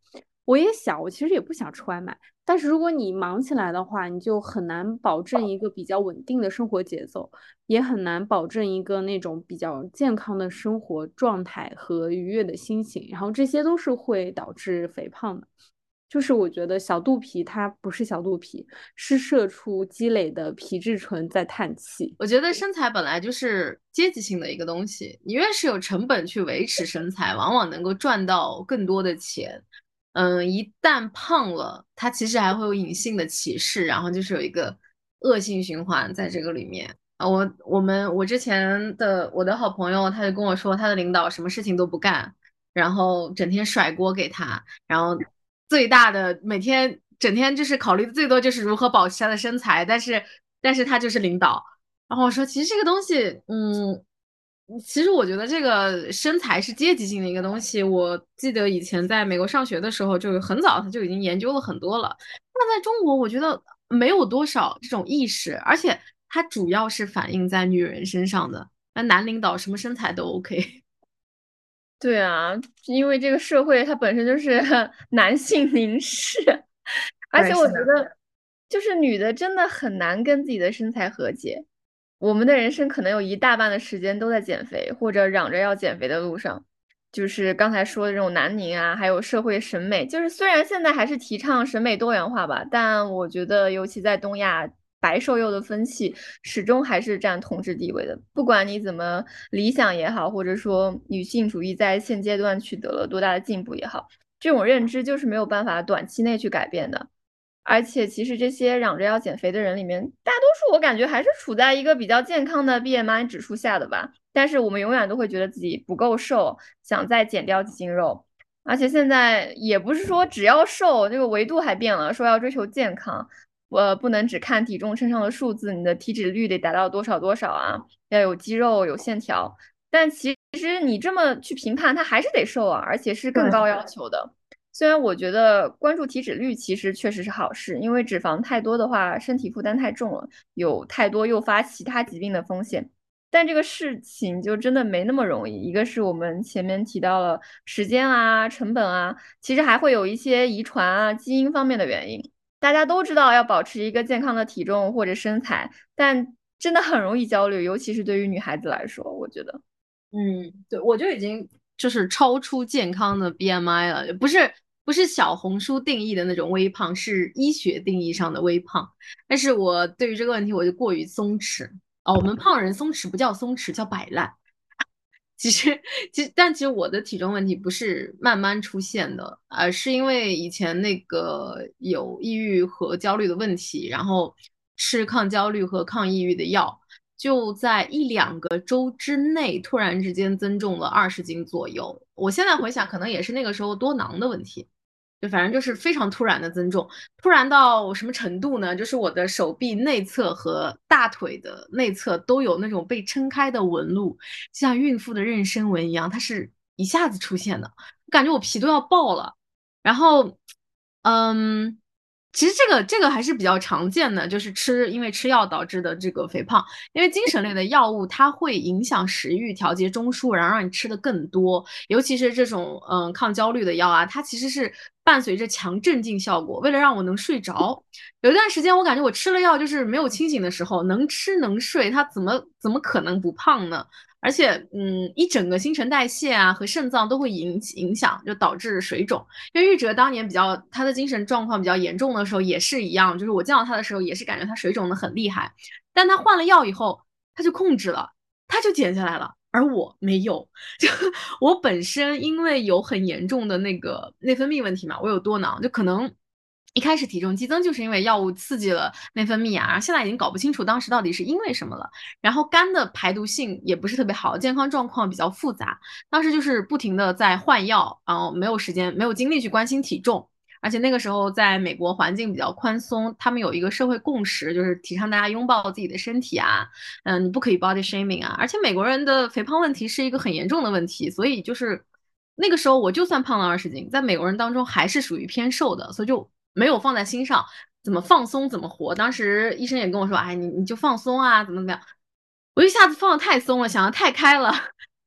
我也想，我其实也不想吃外卖，但是如果你忙起来的话，你就很难保证一个比较稳定的生活节奏，也很难保证一个那种比较健康的生活状态和愉悦的心情，然后这些都是会导致肥胖的。就是我觉得小肚皮它不是小肚皮，是社畜积累的皮质醇在叹气。我觉得身材本来就是阶级性的一个东西，你越是有成本去维持身材，往往能够赚到更多的钱。嗯，一旦胖了，它其实还会有隐性的歧视，然后就是有一个恶性循环在这个里面啊。我我们我之前的我的好朋友，他就跟我说，他的领导什么事情都不干，然后整天甩锅给他，然后最大的每天整天就是考虑的最多就是如何保持他的身材，但是但是他就是领导。然后我说，其实这个东西，嗯。其实我觉得这个身材是阶级性的一个东西。我记得以前在美国上学的时候，就很早他就已经研究了很多了。那在中国，我觉得没有多少这种意识，而且它主要是反映在女人身上的。那男领导什么身材都 OK。对啊，因为这个社会它本身就是 男性凝视，而且我觉得就是女的真的很难跟自己的身材和解。我们的人生可能有一大半的时间都在减肥，或者嚷着要减肥的路上。就是刚才说的这种南宁啊，还有社会审美，就是虽然现在还是提倡审美多元化吧，但我觉得尤其在东亚，白瘦幼的风气始终还是占统治地位的。不管你怎么理想也好，或者说女性主义在现阶段取得了多大的进步也好，这种认知就是没有办法短期内去改变的。而且，其实这些嚷着要减肥的人里面，大多数我感觉还是处在一个比较健康的 BMI 指数下的吧。但是我们永远都会觉得自己不够瘦，想再减掉几斤肉。而且现在也不是说只要瘦，这个维度还变了，说要追求健康，我，不能只看体重秤上的数字，你的体脂率得达到多少多少啊，要有肌肉有线条。但其实你这么去评判，他还是得瘦啊，而且是更高要求的。虽然我觉得关注体脂率其实确实是好事，因为脂肪太多的话，身体负担太重了，有太多诱发其他疾病的风险。但这个事情就真的没那么容易。一个是我们前面提到了时间啊、成本啊，其实还会有一些遗传啊、基因方面的原因。大家都知道要保持一个健康的体重或者身材，但真的很容易焦虑，尤其是对于女孩子来说，我觉得，嗯，对我就已经就是超出健康的 BMI 了，不是。不是小红书定义的那种微胖，是医学定义上的微胖。但是我对于这个问题，我就过于松弛哦。我们胖人松弛不叫松弛，叫摆烂。其实，其实，但其实我的体重问题不是慢慢出现的，而是因为以前那个有抑郁和焦虑的问题，然后吃抗焦虑和抗抑郁的药，就在一两个周之内突然之间增重了二十斤左右。我现在回想，可能也是那个时候多囊的问题。就反正就是非常突然的增重，突然到什么程度呢？就是我的手臂内侧和大腿的内侧都有那种被撑开的纹路，像孕妇的妊娠纹一样，它是一下子出现的，感觉我皮都要爆了。然后，嗯。其实这个这个还是比较常见的，就是吃因为吃药导致的这个肥胖。因为精神类的药物它会影响食欲，调节中枢，然后让你吃的更多。尤其是这种嗯抗焦虑的药啊，它其实是伴随着强镇静效果，为了让我能睡着。有一段时间我感觉我吃了药就是没有清醒的时候，能吃能睡，它怎么怎么可能不胖呢？而且，嗯，一整个新陈代谢啊和肾脏都会影影响，就导致水肿。因为玉哲当年比较他的精神状况比较严重的时候也是一样，就是我见到他的时候也是感觉他水肿的很厉害。但他换了药以后，他就控制了，他就减下来了，而我没有。就我本身因为有很严重的那个内分泌问题嘛，我有多囊，就可能。一开始体重激增就是因为药物刺激了内分泌啊，然后现在已经搞不清楚当时到底是因为什么了。然后肝的排毒性也不是特别好，健康状况比较复杂。当时就是不停的在换药，然后没有时间、没有精力去关心体重。而且那个时候在美国环境比较宽松，他们有一个社会共识，就是提倡大家拥抱自己的身体啊，嗯，你不可以 body shaming 啊。而且美国人的肥胖问题是一个很严重的问题，所以就是那个时候我就算胖了二十斤，在美国人当中还是属于偏瘦的，所以就。没有放在心上，怎么放松怎么活。当时医生也跟我说：“哎，你你就放松啊，怎么怎么样。”我一下子放的太松了，想的太开了，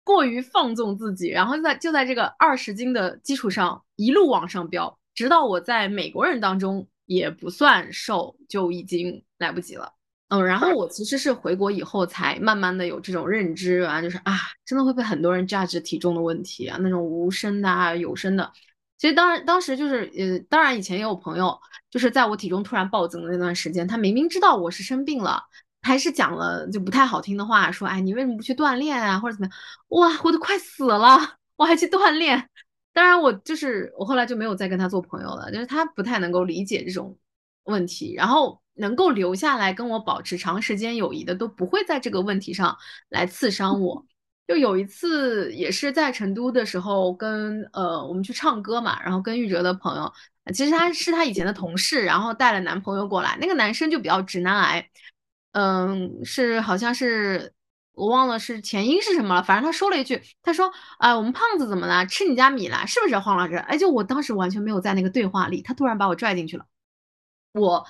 过于放纵自己，然后在就在这个二十斤的基础上一路往上飙，直到我在美国人当中也不算瘦，就已经来不及了。嗯，然后我其实是回国以后才慢慢的有这种认知啊，就是啊，真的会被很多人 judge 体重的问题啊，那种无声的啊，有声的。其实当然当时就是，呃，当然以前也有朋友，就是在我体重突然暴增的那段时间，他明明知道我是生病了，还是讲了就不太好听的话，说，哎，你为什么不去锻炼啊，或者怎么样？哇，我都快死了，我还去锻炼。当然，我就是我后来就没有再跟他做朋友了，就是他不太能够理解这种问题，然后能够留下来跟我保持长时间友谊的，都不会在这个问题上来刺伤我。就有一次也是在成都的时候，跟呃我们去唱歌嘛，然后跟玉哲的朋友，其实他是他以前的同事，然后带了男朋友过来，那个男生就比较直男癌，嗯，是好像是我忘了是前因是什么了，反正他说了一句，他说啊我们胖子怎么了？吃你家米了？是不是黄老师？哎，就我当时完全没有在那个对话里，他突然把我拽进去了，我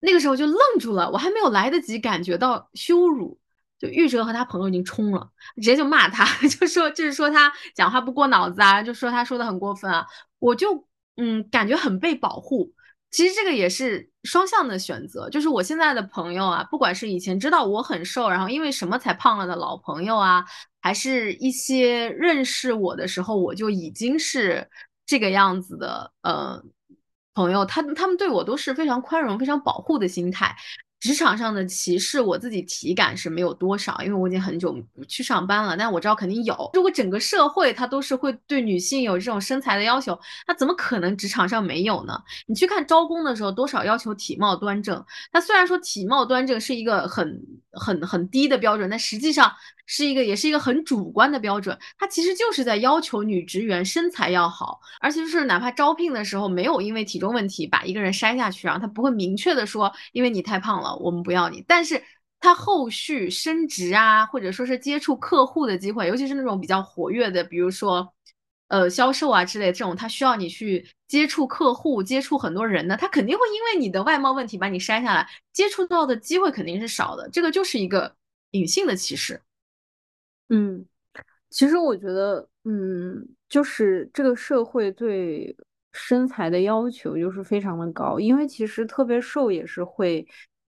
那个时候就愣住了，我还没有来得及感觉到羞辱。就玉哲和他朋友已经冲了，直接就骂他，就说就是说他讲话不过脑子啊，就说他说的很过分啊。我就嗯感觉很被保护。其实这个也是双向的选择，就是我现在的朋友啊，不管是以前知道我很瘦，然后因为什么才胖了的老朋友啊，还是一些认识我的时候我就已经是这个样子的呃朋友，他他们对我都是非常宽容、非常保护的心态。职场上的歧视，我自己体感是没有多少，因为我已经很久不去上班了。但我知道肯定有。如果整个社会它都是会对女性有这种身材的要求，那怎么可能职场上没有呢？你去看招工的时候，多少要求体貌端正。它虽然说体貌端正是一个很很很低的标准，但实际上是一个也是一个很主观的标准。它其实就是在要求女职员身材要好，而且就是哪怕招聘的时候没有因为体重问题把一个人筛下去，然后他不会明确的说因为你太胖了我们不要你，但是他后续升职啊，或者说是接触客户的机会，尤其是那种比较活跃的，比如说呃销售啊之类这种，他需要你去接触客户、接触很多人的，他肯定会因为你的外貌问题把你筛下来，接触到的机会肯定是少的，这个就是一个隐性的歧视。嗯，其实我觉得，嗯，就是这个社会对身材的要求就是非常的高，因为其实特别瘦也是会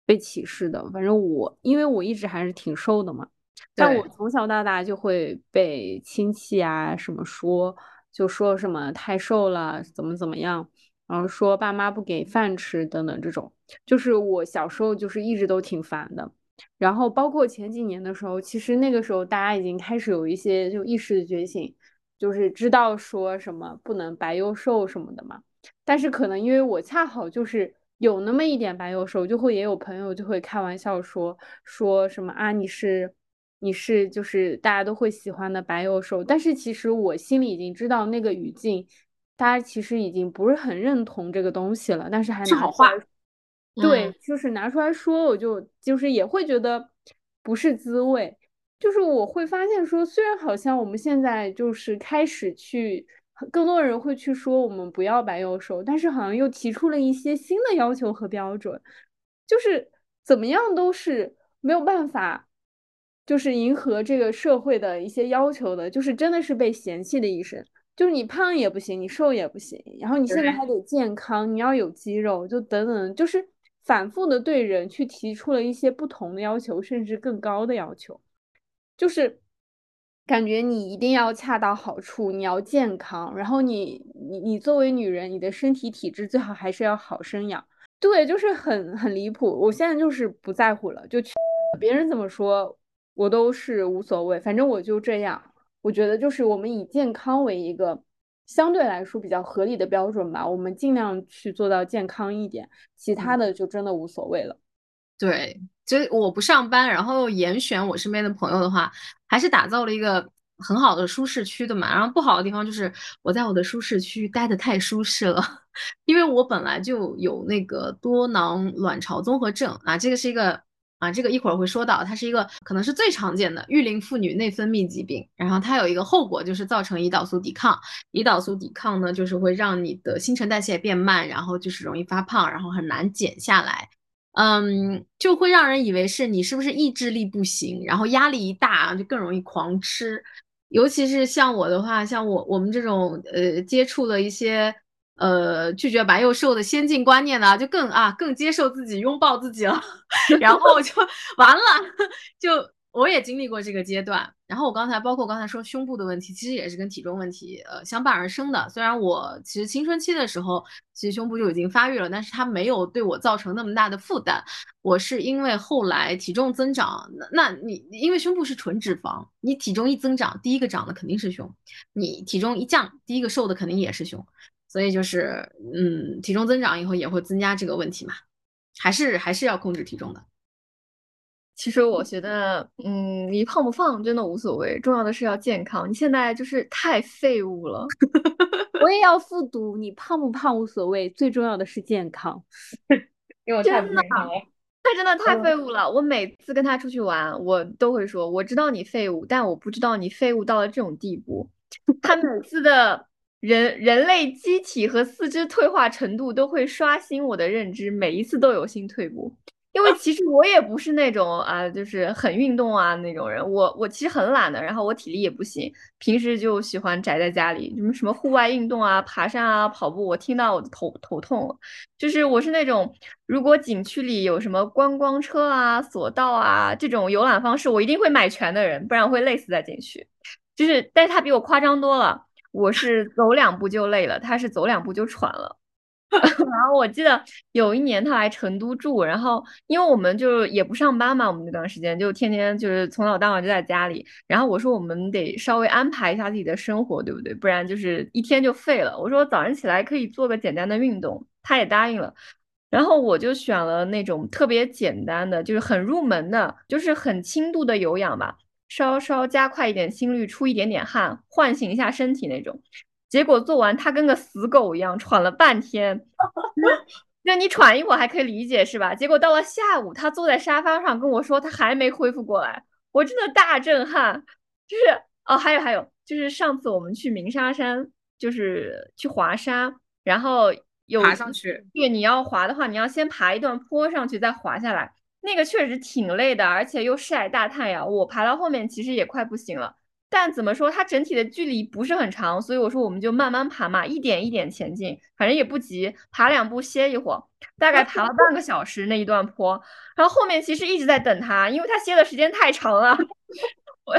被歧视的。反正我，因为我一直还是挺瘦的嘛，但我从小到大就会被亲戚啊什么说，就说什么太瘦了，怎么怎么样，然后说爸妈不给饭吃等等这种，就是我小时候就是一直都挺烦的。然后包括前几年的时候，其实那个时候大家已经开始有一些就意识的觉醒，就是知道说什么不能白又瘦什么的嘛。但是可能因为我恰好就是有那么一点白又瘦，就会也有朋友就会开玩笑说说什么啊你是你是就是大家都会喜欢的白又瘦。但是其实我心里已经知道那个语境，大家其实已经不是很认同这个东西了，但是还拿出来。对，就是拿出来说，我就就是也会觉得不是滋味。就是我会发现说，虽然好像我们现在就是开始去，更多人会去说我们不要白幼瘦，但是好像又提出了一些新的要求和标准，就是怎么样都是没有办法，就是迎合这个社会的一些要求的，就是真的是被嫌弃的一生。就是你胖也不行，你瘦也不行，然后你现在还得健康，你要有肌肉，就等等，就是。反复的对人去提出了一些不同的要求，甚至更高的要求，就是感觉你一定要恰到好处，你要健康，然后你你你作为女人，你的身体体质最好还是要好生养。对，就是很很离谱。我现在就是不在乎了，就别人怎么说我都是无所谓，反正我就这样。我觉得就是我们以健康为一个。相对来说比较合理的标准吧，我们尽量去做到健康一点，其他的就真的无所谓了。对，就我不上班，然后严选我身边的朋友的话，还是打造了一个很好的舒适区的嘛。然后不好的地方就是我在我的舒适区待的太舒适了，因为我本来就有那个多囊卵巢综合症啊，这个是一个。啊，这个一会儿会说到，它是一个可能是最常见的育龄妇女内分泌疾病，然后它有一个后果就是造成胰岛素抵抗，胰岛素抵抗呢就是会让你的新陈代谢变慢，然后就是容易发胖，然后很难减下来，嗯，就会让人以为是你是不是意志力不行，然后压力一大就更容易狂吃，尤其是像我的话，像我我们这种呃接触了一些。呃，拒绝白又瘦的先进观念呢，就更啊更接受自己，拥抱自己了，然后就完了。就我也经历过这个阶段，然后我刚才包括刚才说胸部的问题，其实也是跟体重问题呃相伴而生的。虽然我其实青春期的时候，其实胸部就已经发育了，但是它没有对我造成那么大的负担。我是因为后来体重增长，那那你因为胸部是纯脂肪，你体重一增长，第一个长的肯定是胸；你体重一降，第一个瘦的肯定也是胸。所以就是，嗯，体重增长以后也会增加这个问题嘛，还是还是要控制体重的。其实我觉得，嗯，你胖不胖真的无所谓，重要的是要健康。你现在就是太废物了。我也要复读，你胖不胖无所谓，最重要的是健康。因为我太不健康了，他真的太废物了。我每次跟他出去玩，我都会说，我知道你废物，但我不知道你废物到了这种地步。他每次的。人人类机体和四肢退化程度都会刷新我的认知，每一次都有新退步。因为 其实我也不是那种啊，就是很运动啊那种人，我我其实很懒的，然后我体力也不行，平时就喜欢宅在家里，什么什么户外运动啊，爬山啊，跑步，我听到我的头头痛。就是我是那种，如果景区里有什么观光车啊、索道啊这种游览方式，我一定会买全的人，不然会累死在景区。就是，但是他比我夸张多了。我是走两步就累了，他是走两步就喘了。然后我记得有一年他来成都住，然后因为我们就也不上班嘛，我们那段时间就天天就是从早到晚就在家里。然后我说我们得稍微安排一下自己的生活，对不对？不然就是一天就废了。我说早上起来可以做个简单的运动，他也答应了。然后我就选了那种特别简单的，就是很入门的，就是很轻度的有氧吧，稍稍加快一点心率，出一点点汗，唤醒一下身体那种。结果做完，他跟个死狗一样喘了半天。那你喘一会儿还可以理解是吧？结果到了下午，他坐在沙发上跟我说他还没恢复过来，我真的大震撼。就是哦，还有还有，就是上次我们去鸣沙山，就是去滑沙，然后。爬上去，对，你要滑的话，你要先爬一段坡上去，再滑下来，那个确实挺累的，而且又晒大太阳。我爬到后面其实也快不行了，但怎么说，它整体的距离不是很长，所以我说我们就慢慢爬嘛，一点一点前进，反正也不急，爬两步歇一会儿，大概爬了半个小时那一段坡，然后后面其实一直在等他，因为他歇的时间太长了。我，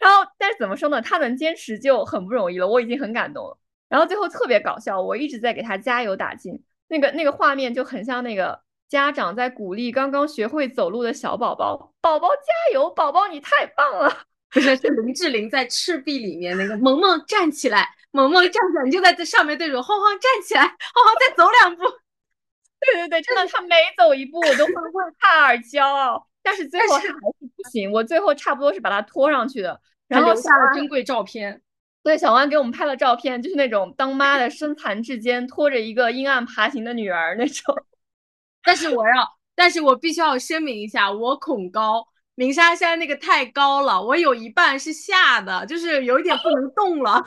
然后但是怎么说呢，他能坚持就很不容易了，我已经很感动了。然后最后特别搞笑，我一直在给他加油打劲，那个那个画面就很像那个家长在鼓励刚刚学会走路的小宝宝：“宝宝加油，宝宝你太棒了！”不是，是林志玲在《赤壁》里面那个萌萌站起来，萌萌站起来，你就在这上面对着晃晃站起来，晃晃再走两步。对对对，真的，他每走一步我都会为他而骄傲，但是最后他还是不行，我最后差不多是把他拖上去的，然后留下了珍贵照片。对，小万给我们拍了照片，就是那种当妈的身残志坚，拖着一个阴暗爬行的女儿那种。但是我要，但是我必须要声明一下，我恐高，鸣沙山那个太高了，我有一半是吓的，就是有一点不能动了。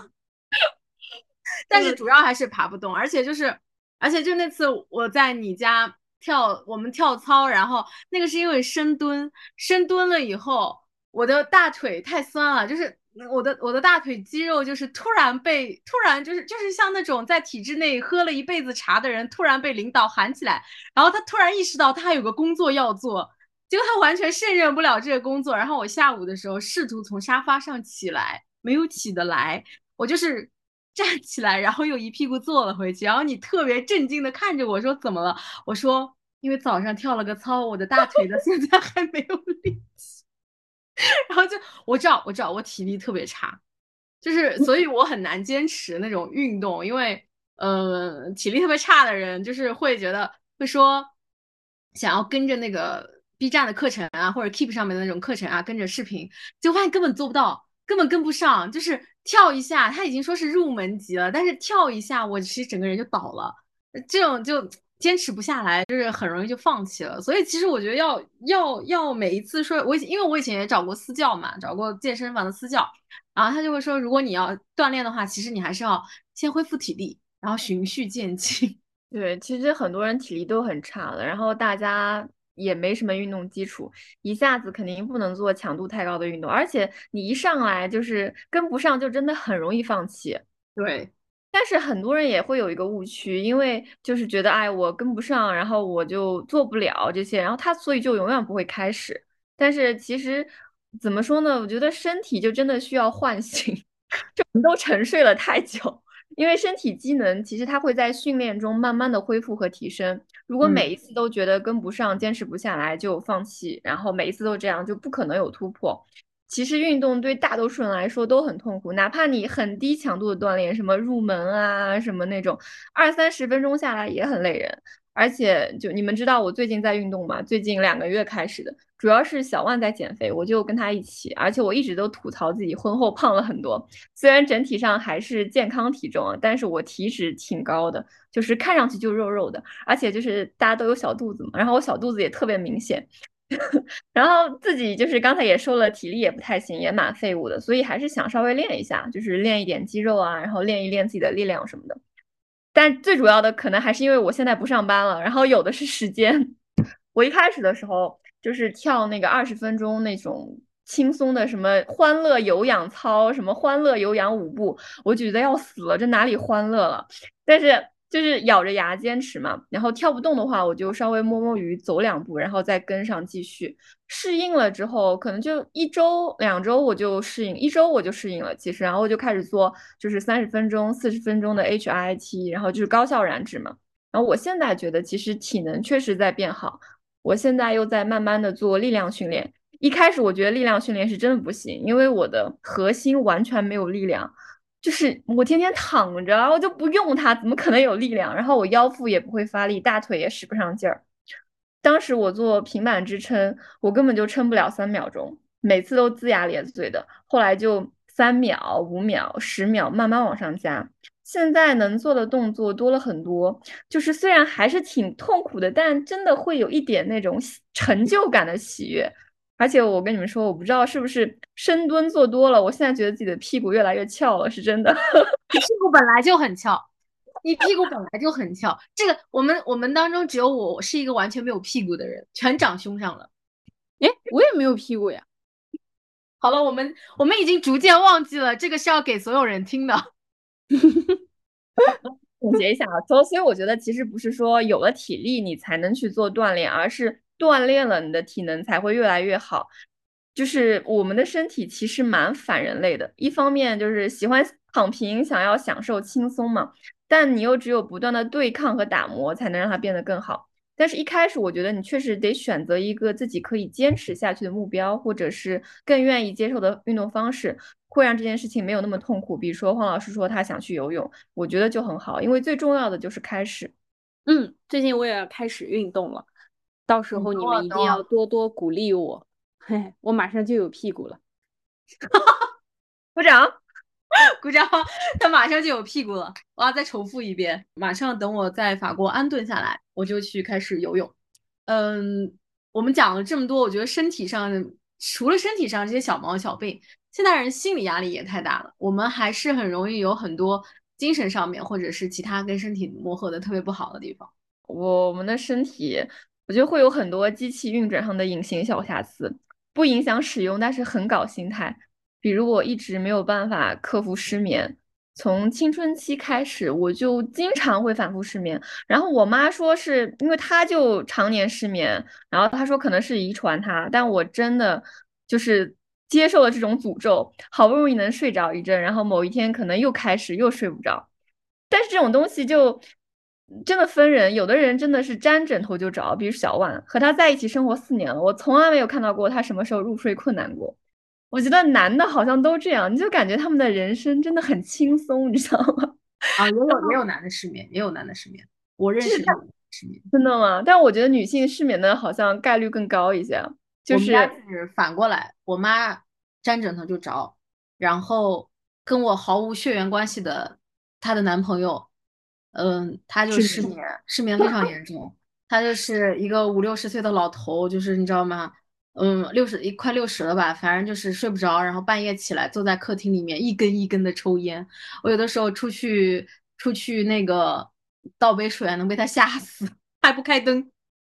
但是主要还是爬不动，而且就是，而且就那次我在你家跳，我们跳操，然后那个是因为深蹲，深蹲了以后，我的大腿太酸了，就是。我的我的大腿肌肉就是突然被突然就是就是像那种在体制内喝了一辈子茶的人，突然被领导喊起来，然后他突然意识到他还有个工作要做，结果他完全胜任不了这个工作。然后我下午的时候试图从沙发上起来，没有起得来，我就是 站起来，然后又一屁股坐了回去。然后你特别震惊的看着我说怎么了？我说因为早上跳了个操，我的大腿的现在还没有力。然后就我知道，我知道我体力特别差，就是所以我很难坚持那种运动，因为呃体力特别差的人就是会觉得会说想要跟着那个 B 站的课程啊，或者 Keep 上面的那种课程啊，跟着视频，就发现根本做不到，根本跟不上，就是跳一下他已经说是入门级了，但是跳一下我其实整个人就倒了，这种就。坚持不下来，就是很容易就放弃了。所以其实我觉得要要要每一次说，我因为我以前也找过私教嘛，找过健身房的私教，然后他就会说，如果你要锻炼的话，其实你还是要先恢复体力，然后循序渐进。对，其实很多人体力都很差的，然后大家也没什么运动基础，一下子肯定不能做强度太高的运动，而且你一上来就是跟不上，就真的很容易放弃。对。但是很多人也会有一个误区，因为就是觉得，哎，我跟不上，然后我就做不了这些，然后他所以就永远不会开始。但是其实怎么说呢？我觉得身体就真的需要唤醒，就我们都沉睡了太久。因为身体机能其实它会在训练中慢慢的恢复和提升。如果每一次都觉得跟不上，坚持不下来就放弃，然后每一次都这样，就不可能有突破。其实运动对大多数人来说都很痛苦，哪怕你很低强度的锻炼，什么入门啊，什么那种，二三十分钟下来也很累人。而且就你们知道我最近在运动吗？最近两个月开始的，主要是小万在减肥，我就跟他一起。而且我一直都吐槽自己婚后胖了很多，虽然整体上还是健康体重啊，但是我体脂挺高的，就是看上去就肉肉的，而且就是大家都有小肚子嘛，然后我小肚子也特别明显。然后自己就是刚才也说了，体力也不太行，也蛮废物的，所以还是想稍微练一下，就是练一点肌肉啊，然后练一练自己的力量什么的。但最主要的可能还是因为我现在不上班了，然后有的是时间。我一开始的时候就是跳那个二十分钟那种轻松的什么欢乐有氧操，什么欢乐有氧舞步，我觉得要死了，这哪里欢乐了？但是。就是咬着牙坚持嘛，然后跳不动的话，我就稍微摸摸鱼，走两步，然后再跟上继续。适应了之后，可能就一周、两周我就适应，一周我就适应了。其实，然后就开始做，就是三十分钟、四十分钟的 HIIT，然后就是高效燃脂嘛。然后我现在觉得其实体能确实在变好，我现在又在慢慢的做力量训练。一开始我觉得力量训练是真的不行，因为我的核心完全没有力量，就是我天天躺着，我就不用它，怎么可能有力量？然后我腰腹也不会发力，大腿也使不上劲儿。当时我做平板支撑，我根本就撑不了三秒钟，每次都龇牙咧嘴的。后来就三秒、五秒、十秒，慢慢往上加。现在能做的动作多了很多，就是虽然还是挺痛苦的，但真的会有一点那种成就感的喜悦。而且我跟你们说，我不知道是不是深蹲做多了，我现在觉得自己的屁股越来越翘了，是真的。屁股本来就很翘。你屁股本来就很翘，这个我们我们当中只有我是一个完全没有屁股的人，全长胸上了。哎，我也没有屁股呀。好了，我们我们已经逐渐忘记了，这个是要给所有人听的。总结一下啊，所所以我觉得其实不是说有了体力你才能去做锻炼，而是锻炼了你的体能才会越来越好。就是我们的身体其实蛮反人类的，一方面就是喜欢躺平，想要享受轻松嘛。但你又只有不断的对抗和打磨，才能让它变得更好。但是，一开始我觉得你确实得选择一个自己可以坚持下去的目标，或者是更愿意接受的运动方式，会让这件事情没有那么痛苦。比如说，黄老师说他想去游泳，我觉得就很好，因为最重要的就是开始。嗯，最近我也要开始运动了，到时候你们一定要多多鼓励我。嘿，我马上就有屁股了，鼓掌。鼓掌，他马上就有屁股了。我要再重复一遍，马上等我在法国安顿下来，我就去开始游泳。嗯，我们讲了这么多，我觉得身体上除了身体上这些小毛小病，现代人心理压力也太大了。我们还是很容易有很多精神上面或者是其他跟身体磨合的特别不好的地方。我们的身体，我觉得会有很多机器运转上的隐形小瑕疵，不影响使用，但是很搞心态。比如我一直没有办法克服失眠，从青春期开始我就经常会反复失眠。然后我妈说是因为她就常年失眠，然后她说可能是遗传她，但我真的就是接受了这种诅咒，好不容易能睡着一阵，然后某一天可能又开始又睡不着。但是这种东西就真的分人，有的人真的是沾枕头就着，比如小婉和他在一起生活四年了，我从来没有看到过他什么时候入睡困难过。我觉得男的好像都这样，你就感觉他们的人生真的很轻松，你知道吗？啊，也有也有男的失眠，也有男的失眠，我认识的失眠，真的吗？但我觉得女性失眠的好像概率更高一些。就是是反过来，我妈沾枕头就着，然后跟我毫无血缘关系的她的男朋友，嗯，他就失眠，失眠非常严重，他就是一个五六十岁的老头，就是你知道吗？嗯，六十一快六十了吧，反正就是睡不着，然后半夜起来坐在客厅里面一根一根的抽烟。我有的时候出去出去那个倒杯水，能被他吓死，还不开灯。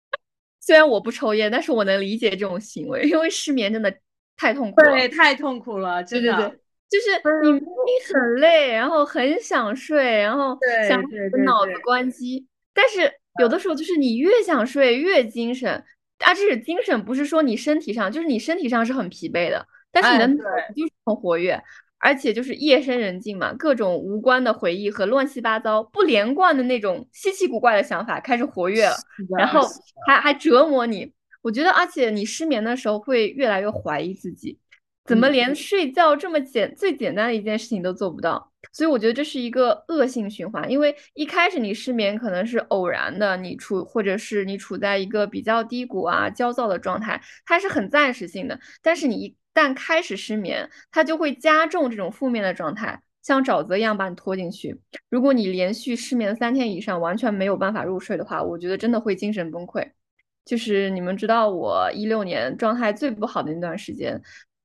虽然我不抽烟，但是我能理解这种行为，因为失眠真的太痛苦了。对，太痛苦了，真的。对对对，就是你明明很累，然后很想睡，然后想脑子关机，但是有的时候就是你越想睡越精神。啊，这是精神，不是说你身体上，就是你身体上是很疲惫的，但是你的脑子就是很活跃，而且就是夜深人静嘛，各种无关的回忆和乱七八糟、不连贯的那种稀奇古怪的想法开始活跃了，然后还还折磨你。我觉得，而且你失眠的时候会越来越怀疑自己。怎么连睡觉这么简最简单的一件事情都做不到？所以我觉得这是一个恶性循环。因为一开始你失眠可能是偶然的，你处或者是你处在一个比较低谷啊、焦躁的状态，它是很暂时性的。但是你一旦开始失眠，它就会加重这种负面的状态，像沼泽一样把你拖进去。如果你连续失眠三天以上，完全没有办法入睡的话，我觉得真的会精神崩溃。就是你们知道，我一六年状态最不好的那段时间。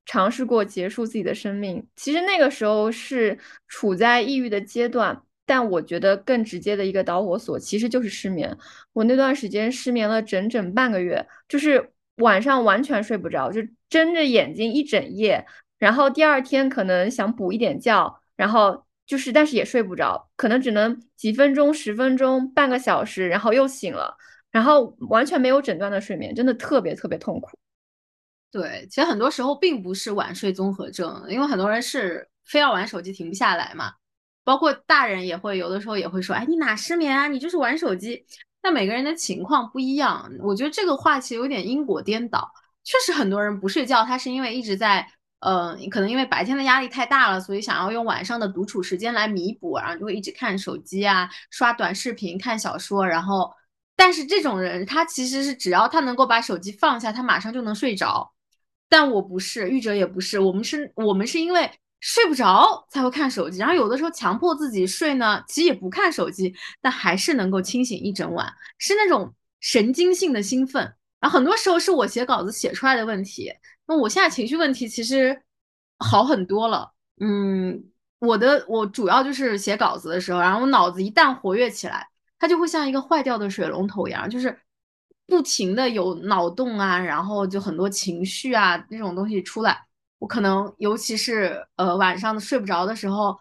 尝试过结束自己的生命，其实那个时候是处在抑郁的阶段，但我觉得更直接的一个导火索其实就是失眠。我那段时间失眠了整整半个月，就是晚上完全睡不着，就睁着眼睛一整夜，然后第二天可能想补一点觉，然后就是但是也睡不着，可能只能几分钟、十分钟、半个小时，然后又醒了，然后完全没有诊断的睡眠，真的特别特别痛苦。对，其实很多时候并不是晚睡综合症，因为很多人是非要玩手机停不下来嘛。包括大人也会有的时候也会说，哎，你哪失眠啊？你就是玩手机。但每个人的情况不一样，我觉得这个话其实有点因果颠倒。确实很多人不睡觉，他是因为一直在，呃，可能因为白天的压力太大了，所以想要用晚上的独处时间来弥补，然后就会一直看手机啊，刷短视频、看小说。然后，但是这种人他其实是只要他能够把手机放下，他马上就能睡着。但我不是，玉哲也不是，我们是，我们是因为。睡不着才会看手机，然后有的时候强迫自己睡呢，其实也不看手机，但还是能够清醒一整晚，是那种神经性的兴奋。然后很多时候是我写稿子写出来的问题。那我现在情绪问题其实好很多了。嗯，我的我主要就是写稿子的时候，然后我脑子一旦活跃起来，它就会像一个坏掉的水龙头一样，就是不停的有脑洞啊，然后就很多情绪啊那种东西出来。我可能，尤其是呃晚上睡不着的时候，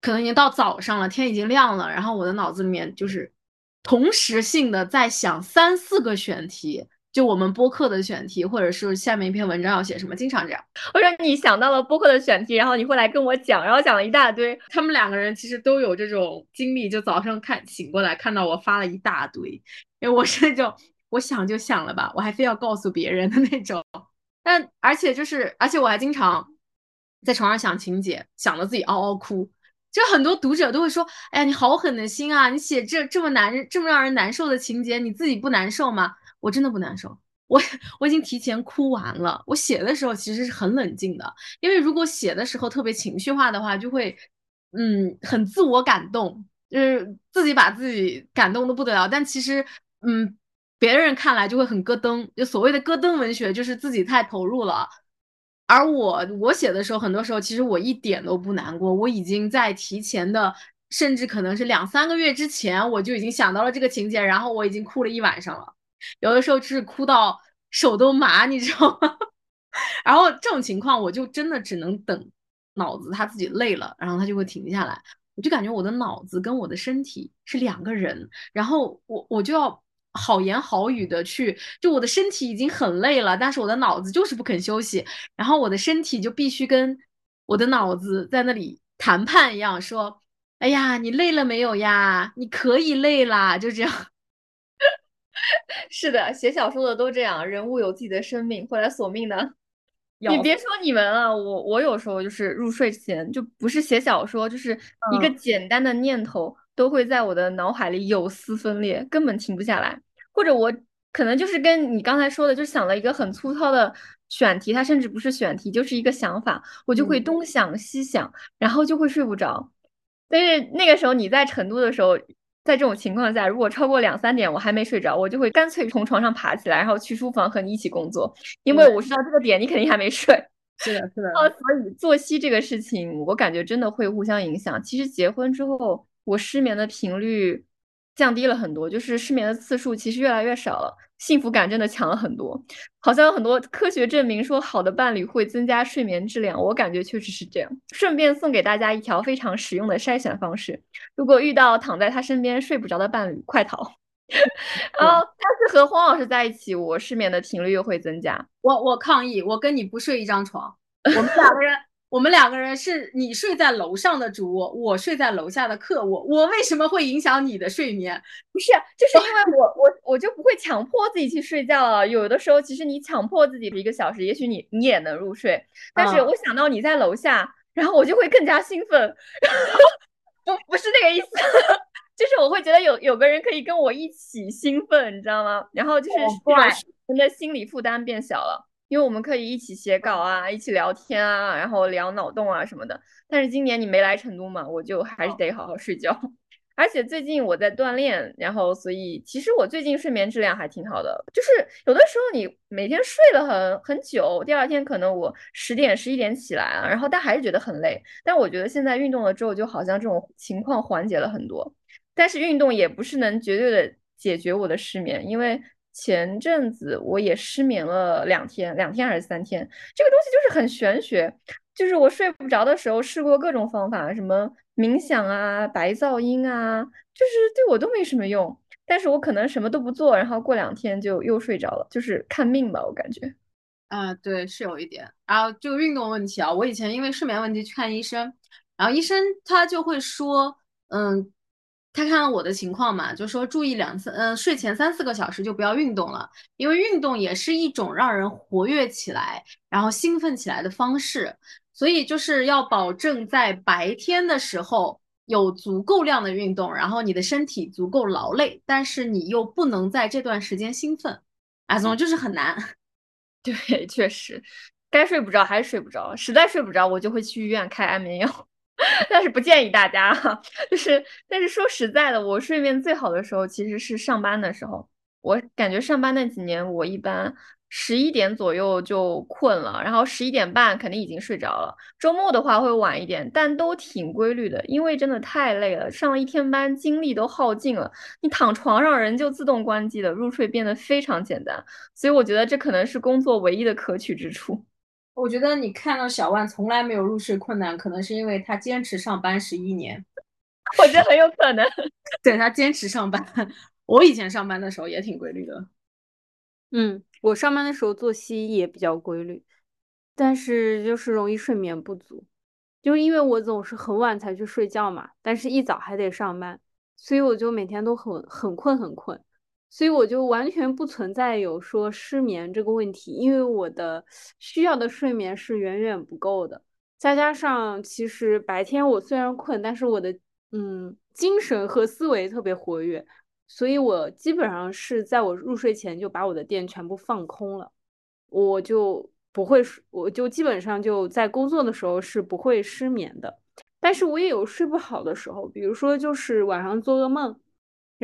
可能已经到早上了，天已经亮了，然后我的脑子里面就是同时性的在想三四个选题，就我们播客的选题，或者是下面一篇文章要写什么，经常这样。或者你想到了播客的选题，然后你会来跟我讲，然后讲了一大堆。他们两个人其实都有这种经历，就早上看醒过来看到我发了一大堆，因为我是那种我想就想了吧，我还非要告诉别人的那种。但而且就是，而且我还经常在床上想情节，想的自己嗷嗷哭。就很多读者都会说：“哎呀，你好狠的心啊！你写这这么难、这么让人难受的情节，你自己不难受吗？”我真的不难受，我我已经提前哭完了。我写的时候其实是很冷静的，因为如果写的时候特别情绪化的话，就会嗯很自我感动，就是自己把自己感动的不得了。但其实嗯。别人看来就会很咯噔，就所谓的咯噔文学，就是自己太投入了。而我我写的时候，很多时候其实我一点都不难过，我已经在提前的，甚至可能是两三个月之前，我就已经想到了这个情节，然后我已经哭了一晚上了。有的时候就是哭到手都麻，你知道吗？然后这种情况，我就真的只能等脑子他自己累了，然后他就会停下来。我就感觉我的脑子跟我的身体是两个人，然后我我就要。好言好语的去，就我的身体已经很累了，但是我的脑子就是不肯休息，然后我的身体就必须跟我的脑子在那里谈判一样，说：“哎呀，你累了没有呀？你可以累啦。”就这样。是的，写小说的都这样，人物有自己的生命，后来索命的。你别说你们了，我我有时候就是入睡前就不是写小说，就是一个简单的念头。都会在我的脑海里有丝分裂，根本停不下来。或者我可能就是跟你刚才说的，就想了一个很粗糙的选题，它甚至不是选题，就是一个想法，我就会东想西想，然后就会睡不着。但是那个时候你在成都的时候，在这种情况下，如果超过两三点我还没睡着，我就会干脆从床上爬起来，然后去书房和你一起工作，因为我知道这个点你肯定还没睡。是的，是的。哦，所以作息这个事情，我感觉真的会互相影响。其实结婚之后。我失眠的频率降低了很多，就是失眠的次数其实越来越少了，幸福感真的强了很多。好像有很多科学证明说，好的伴侣会增加睡眠质量，我感觉确实是这样。顺便送给大家一条非常实用的筛选方式：如果遇到躺在他身边睡不着的伴侣，快逃。然后，但是和黄老师在一起，我失眠的频率又会增加。我我抗议，我跟你不睡一张床，我们两个人。我们两个人是你睡在楼上的主卧，我睡在楼下的客卧。我为什么会影响你的睡眠？不是，就是因为我我我就不会强迫自己去睡觉了。有的时候，其实你强迫自己一个小时，也许你你也能入睡。但是我想到你在楼下，然后我就会更加兴奋。不不是那个意思，就是我会觉得有有个人可以跟我一起兴奋，你知道吗？然后就是人的心理负担变小了。因为我们可以一起写稿啊，一起聊天啊，然后聊脑洞啊什么的。但是今年你没来成都嘛，我就还是得好好睡觉。而且最近我在锻炼，然后所以其实我最近睡眠质量还挺好的。就是有的时候你每天睡了很很久，第二天可能我十点十一点起来啊，然后但还是觉得很累。但我觉得现在运动了之后，就好像这种情况缓解了很多。但是运动也不是能绝对的解决我的失眠，因为。前阵子我也失眠了两天，两天还是三天？这个东西就是很玄学，就是我睡不着的时候试过各种方法，什么冥想啊、白噪音啊，就是对我都没什么用。但是我可能什么都不做，然后过两天就又睡着了，就是看命吧，我感觉。啊，对，是有一点。然后这个运动问题啊，我以前因为睡眠问题去看医生，然后医生他就会说，嗯，他看我的情况嘛，就说注意两三，嗯，睡前三四个小时就不要运动了，因为运动也是一种让人活跃起来，然后兴奋起来的方式，所以就是要保证在白天的时候。有足够量的运动，然后你的身体足够劳累，但是你又不能在这段时间兴奋，啊，总之就是很难。对，确实，该睡不着还是睡不着，实在睡不着，我就会去医院开安眠药，但是不建议大家哈。就是，但是说实在的，我睡眠最好的时候其实是上班的时候，我感觉上班那几年我一般。十一点左右就困了，然后十一点半肯定已经睡着了。周末的话会晚一点，但都挺规律的，因为真的太累了，上了一天班，精力都耗尽了。你躺床上，人就自动关机了，入睡变得非常简单。所以我觉得这可能是工作唯一的可取之处。我觉得你看到小万从来没有入睡困难，可能是因为他坚持上班十一年。我觉得很有可能，对他坚持上班。我以前上班的时候也挺规律的。嗯。我上班的时候作息也比较规律，但是就是容易睡眠不足，就是因为我总是很晚才去睡觉嘛，但是一早还得上班，所以我就每天都很很困很困，所以我就完全不存在有说失眠这个问题，因为我的需要的睡眠是远远不够的，再加上其实白天我虽然困，但是我的嗯精神和思维特别活跃。所以我基本上是在我入睡前就把我的电全部放空了，我就不会，我就基本上就在工作的时候是不会失眠的。但是我也有睡不好的时候，比如说就是晚上做噩梦，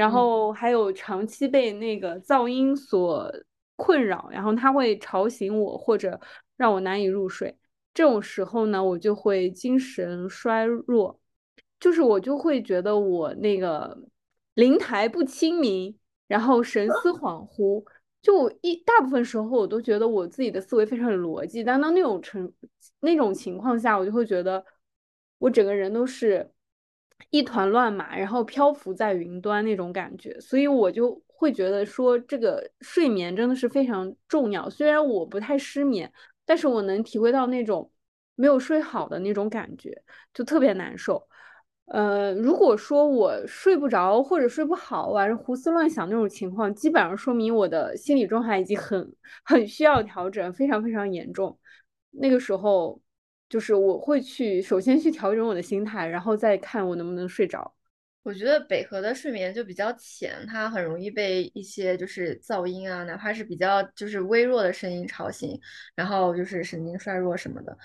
然后还有长期被那个噪音所困扰，然后它会吵醒我或者让我难以入睡。这种时候呢，我就会精神衰弱，就是我就会觉得我那个。灵台不清明，然后神思恍惚，就一大部分时候我都觉得我自己的思维非常有逻辑，但到那种成那种情况下，我就会觉得我整个人都是一团乱麻，然后漂浮在云端那种感觉，所以我就会觉得说这个睡眠真的是非常重要。虽然我不太失眠，但是我能体会到那种没有睡好的那种感觉，就特别难受。呃，如果说我睡不着或者睡不好，晚上胡思乱想那种情况，基本上说明我的心理状态已经很很需要调整，非常非常严重。那个时候，就是我会去首先去调整我的心态，然后再看我能不能睡着。我觉得北河的睡眠就比较浅，它很容易被一些就是噪音啊，哪怕是比较就是微弱的声音吵醒，然后就是神经衰弱什么的。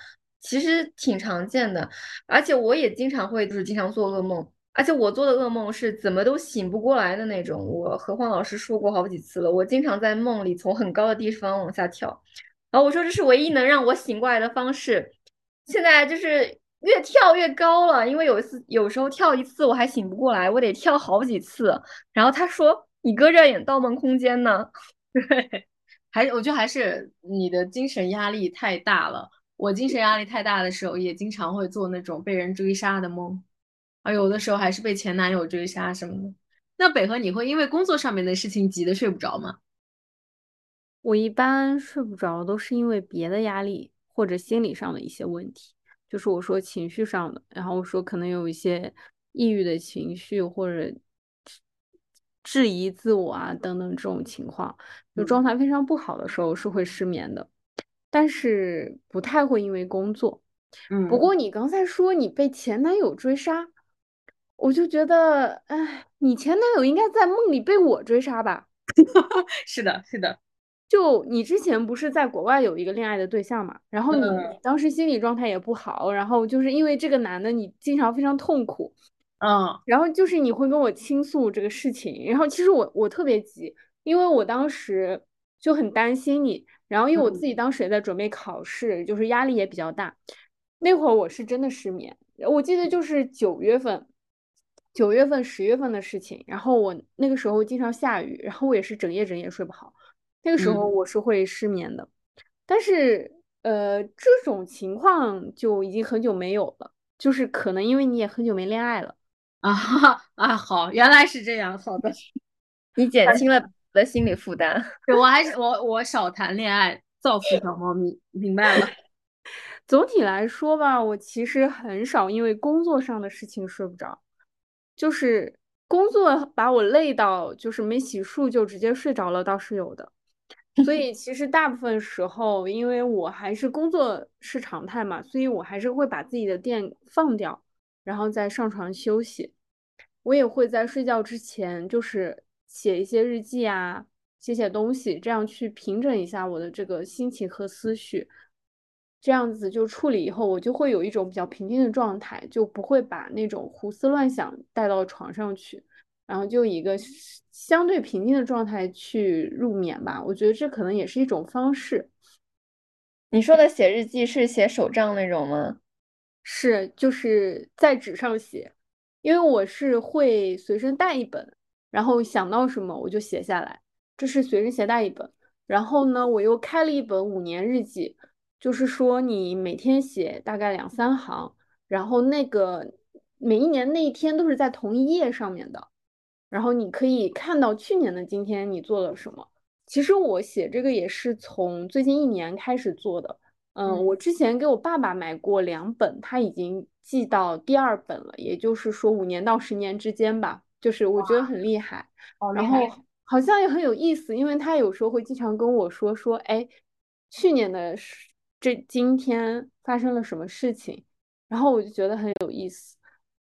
其实挺常见的，而且我也经常会就是经常做噩梦，而且我做的噩梦是怎么都醒不过来的那种。我何况老师说过好几次了，我经常在梦里从很高的地方往下跳，然后我说这是唯一能让我醒过来的方式。现在就是越跳越高了，因为有一次有时候跳一次我还醒不过来，我得跳好几次。然后他说你搁这演《盗梦空间》呢？对，还我觉得还是你的精神压力太大了。我精神压力太大的时候，也经常会做那种被人追杀的梦，啊有的时候还是被前男友追杀什么的。那北河，你会因为工作上面的事情急得睡不着吗？我一般睡不着都是因为别的压力或者心理上的一些问题，就是我说情绪上的，然后我说可能有一些抑郁的情绪或者质疑自我啊等等这种情况，就状态非常不好的时候是会失眠的。但是不太会因为工作，嗯。不过你刚才说你被前男友追杀，我就觉得，哎，你前男友应该在梦里被我追杀吧？是的，是的。就你之前不是在国外有一个恋爱的对象嘛？然后你当时心理状态也不好，然后就是因为这个男的，你经常非常痛苦，嗯。然后就是你会跟我倾诉这个事情，然后其实我我特别急，因为我当时就很担心你。然后因为我自己当时也在准备考试，就是压力也比较大。那会儿我是真的失眠，我记得就是九月份、九月份、十月份的事情。然后我那个时候经常下雨，然后我也是整夜整夜睡不好。那个时候我是会失眠的。但是呃，这种情况就已经很久没有了，就是可能因为你也很久没恋爱了 啊啊！好，原来是这样。好的，你减轻了。的心理负担，对我还是我我少谈恋爱，造福小猫咪，明白了。总体来说吧，我其实很少因为工作上的事情睡不着，就是工作把我累到，就是没洗漱就直接睡着了，倒是有的。所以其实大部分时候，因为我还是工作是常态嘛，所以我还是会把自己的电放掉，然后再上床休息。我也会在睡觉之前，就是写一些日记啊，写写东西，这样去平整一下我的这个心情和思绪。这样子就处理以后，我就会有一种比较平静的状态，就不会把那种胡思乱想带到床上去，然后就以一个相对平静的状态去入眠吧。我觉得这可能也是一种方式。你说的写日记是写手账那种吗？是，就是在纸上写，因为我是会随身带一本，然后想到什么我就写下来，这是随身携带一本。然后呢，我又开了一本五年日记。就是说，你每天写大概两三行，然后那个每一年那一天都是在同一页上面的，然后你可以看到去年的今天你做了什么。其实我写这个也是从最近一年开始做的。嗯，我之前给我爸爸买过两本，他已经记到第二本了，也就是说五年到十年之间吧，就是我觉得很厉害。然后好像也很有意思，因为他有时候会经常跟我说说，哎，去年的。这今天发生了什么事情，然后我就觉得很有意思。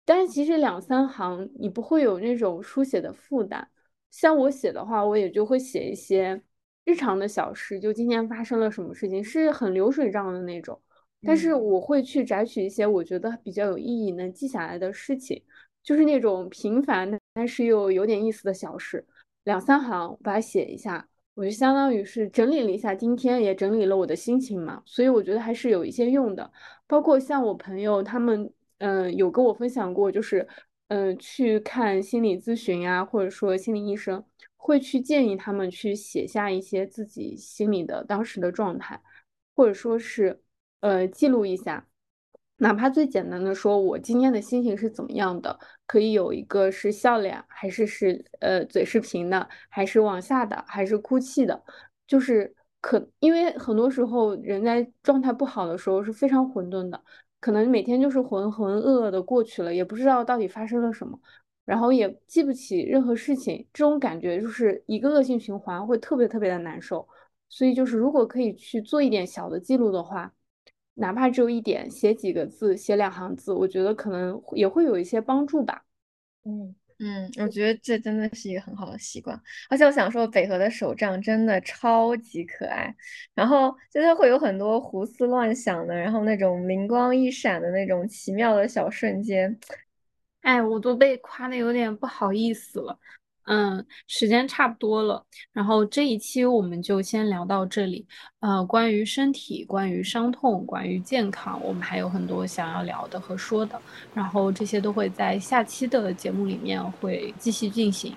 但是其实两三行你不会有那种书写的负担。像我写的话，我也就会写一些日常的小事，就今天发生了什么事情，是很流水账的那种。但是我会去摘取一些我觉得比较有意义、能记下来的事情，就是那种平凡但是又有点意思的小事，两三行把它写一下。我就相当于是整理了一下今天，也整理了我的心情嘛，所以我觉得还是有一些用的。包括像我朋友他们，嗯，有跟我分享过，就是，嗯，去看心理咨询啊，或者说心理医生，会去建议他们去写下一些自己心里的当时的状态，或者说是，呃，记录一下。哪怕最简单的说，我今天的心情是怎么样的，可以有一个是笑脸，还是是呃嘴是平的，还是往下的，还是哭泣的，就是可，因为很多时候人在状态不好的时候是非常混沌的，可能每天就是浑浑噩噩的过去了，也不知道到底发生了什么，然后也记不起任何事情，这种感觉就是一个恶性循环，会特别特别的难受。所以就是如果可以去做一点小的记录的话。哪怕只有一点，写几个字，写两行字，我觉得可能也会有一些帮助吧。嗯嗯，我觉得这真的是一个很好的习惯。而且我想说，北河的手账真的超级可爱，然后就它会有很多胡思乱想的，然后那种灵光一闪的那种奇妙的小瞬间。哎，我都被夸的有点不好意思了。嗯，时间差不多了，然后这一期我们就先聊到这里。呃，关于身体，关于伤痛，关于健康，我们还有很多想要聊的和说的，然后这些都会在下期的节目里面会继续进行。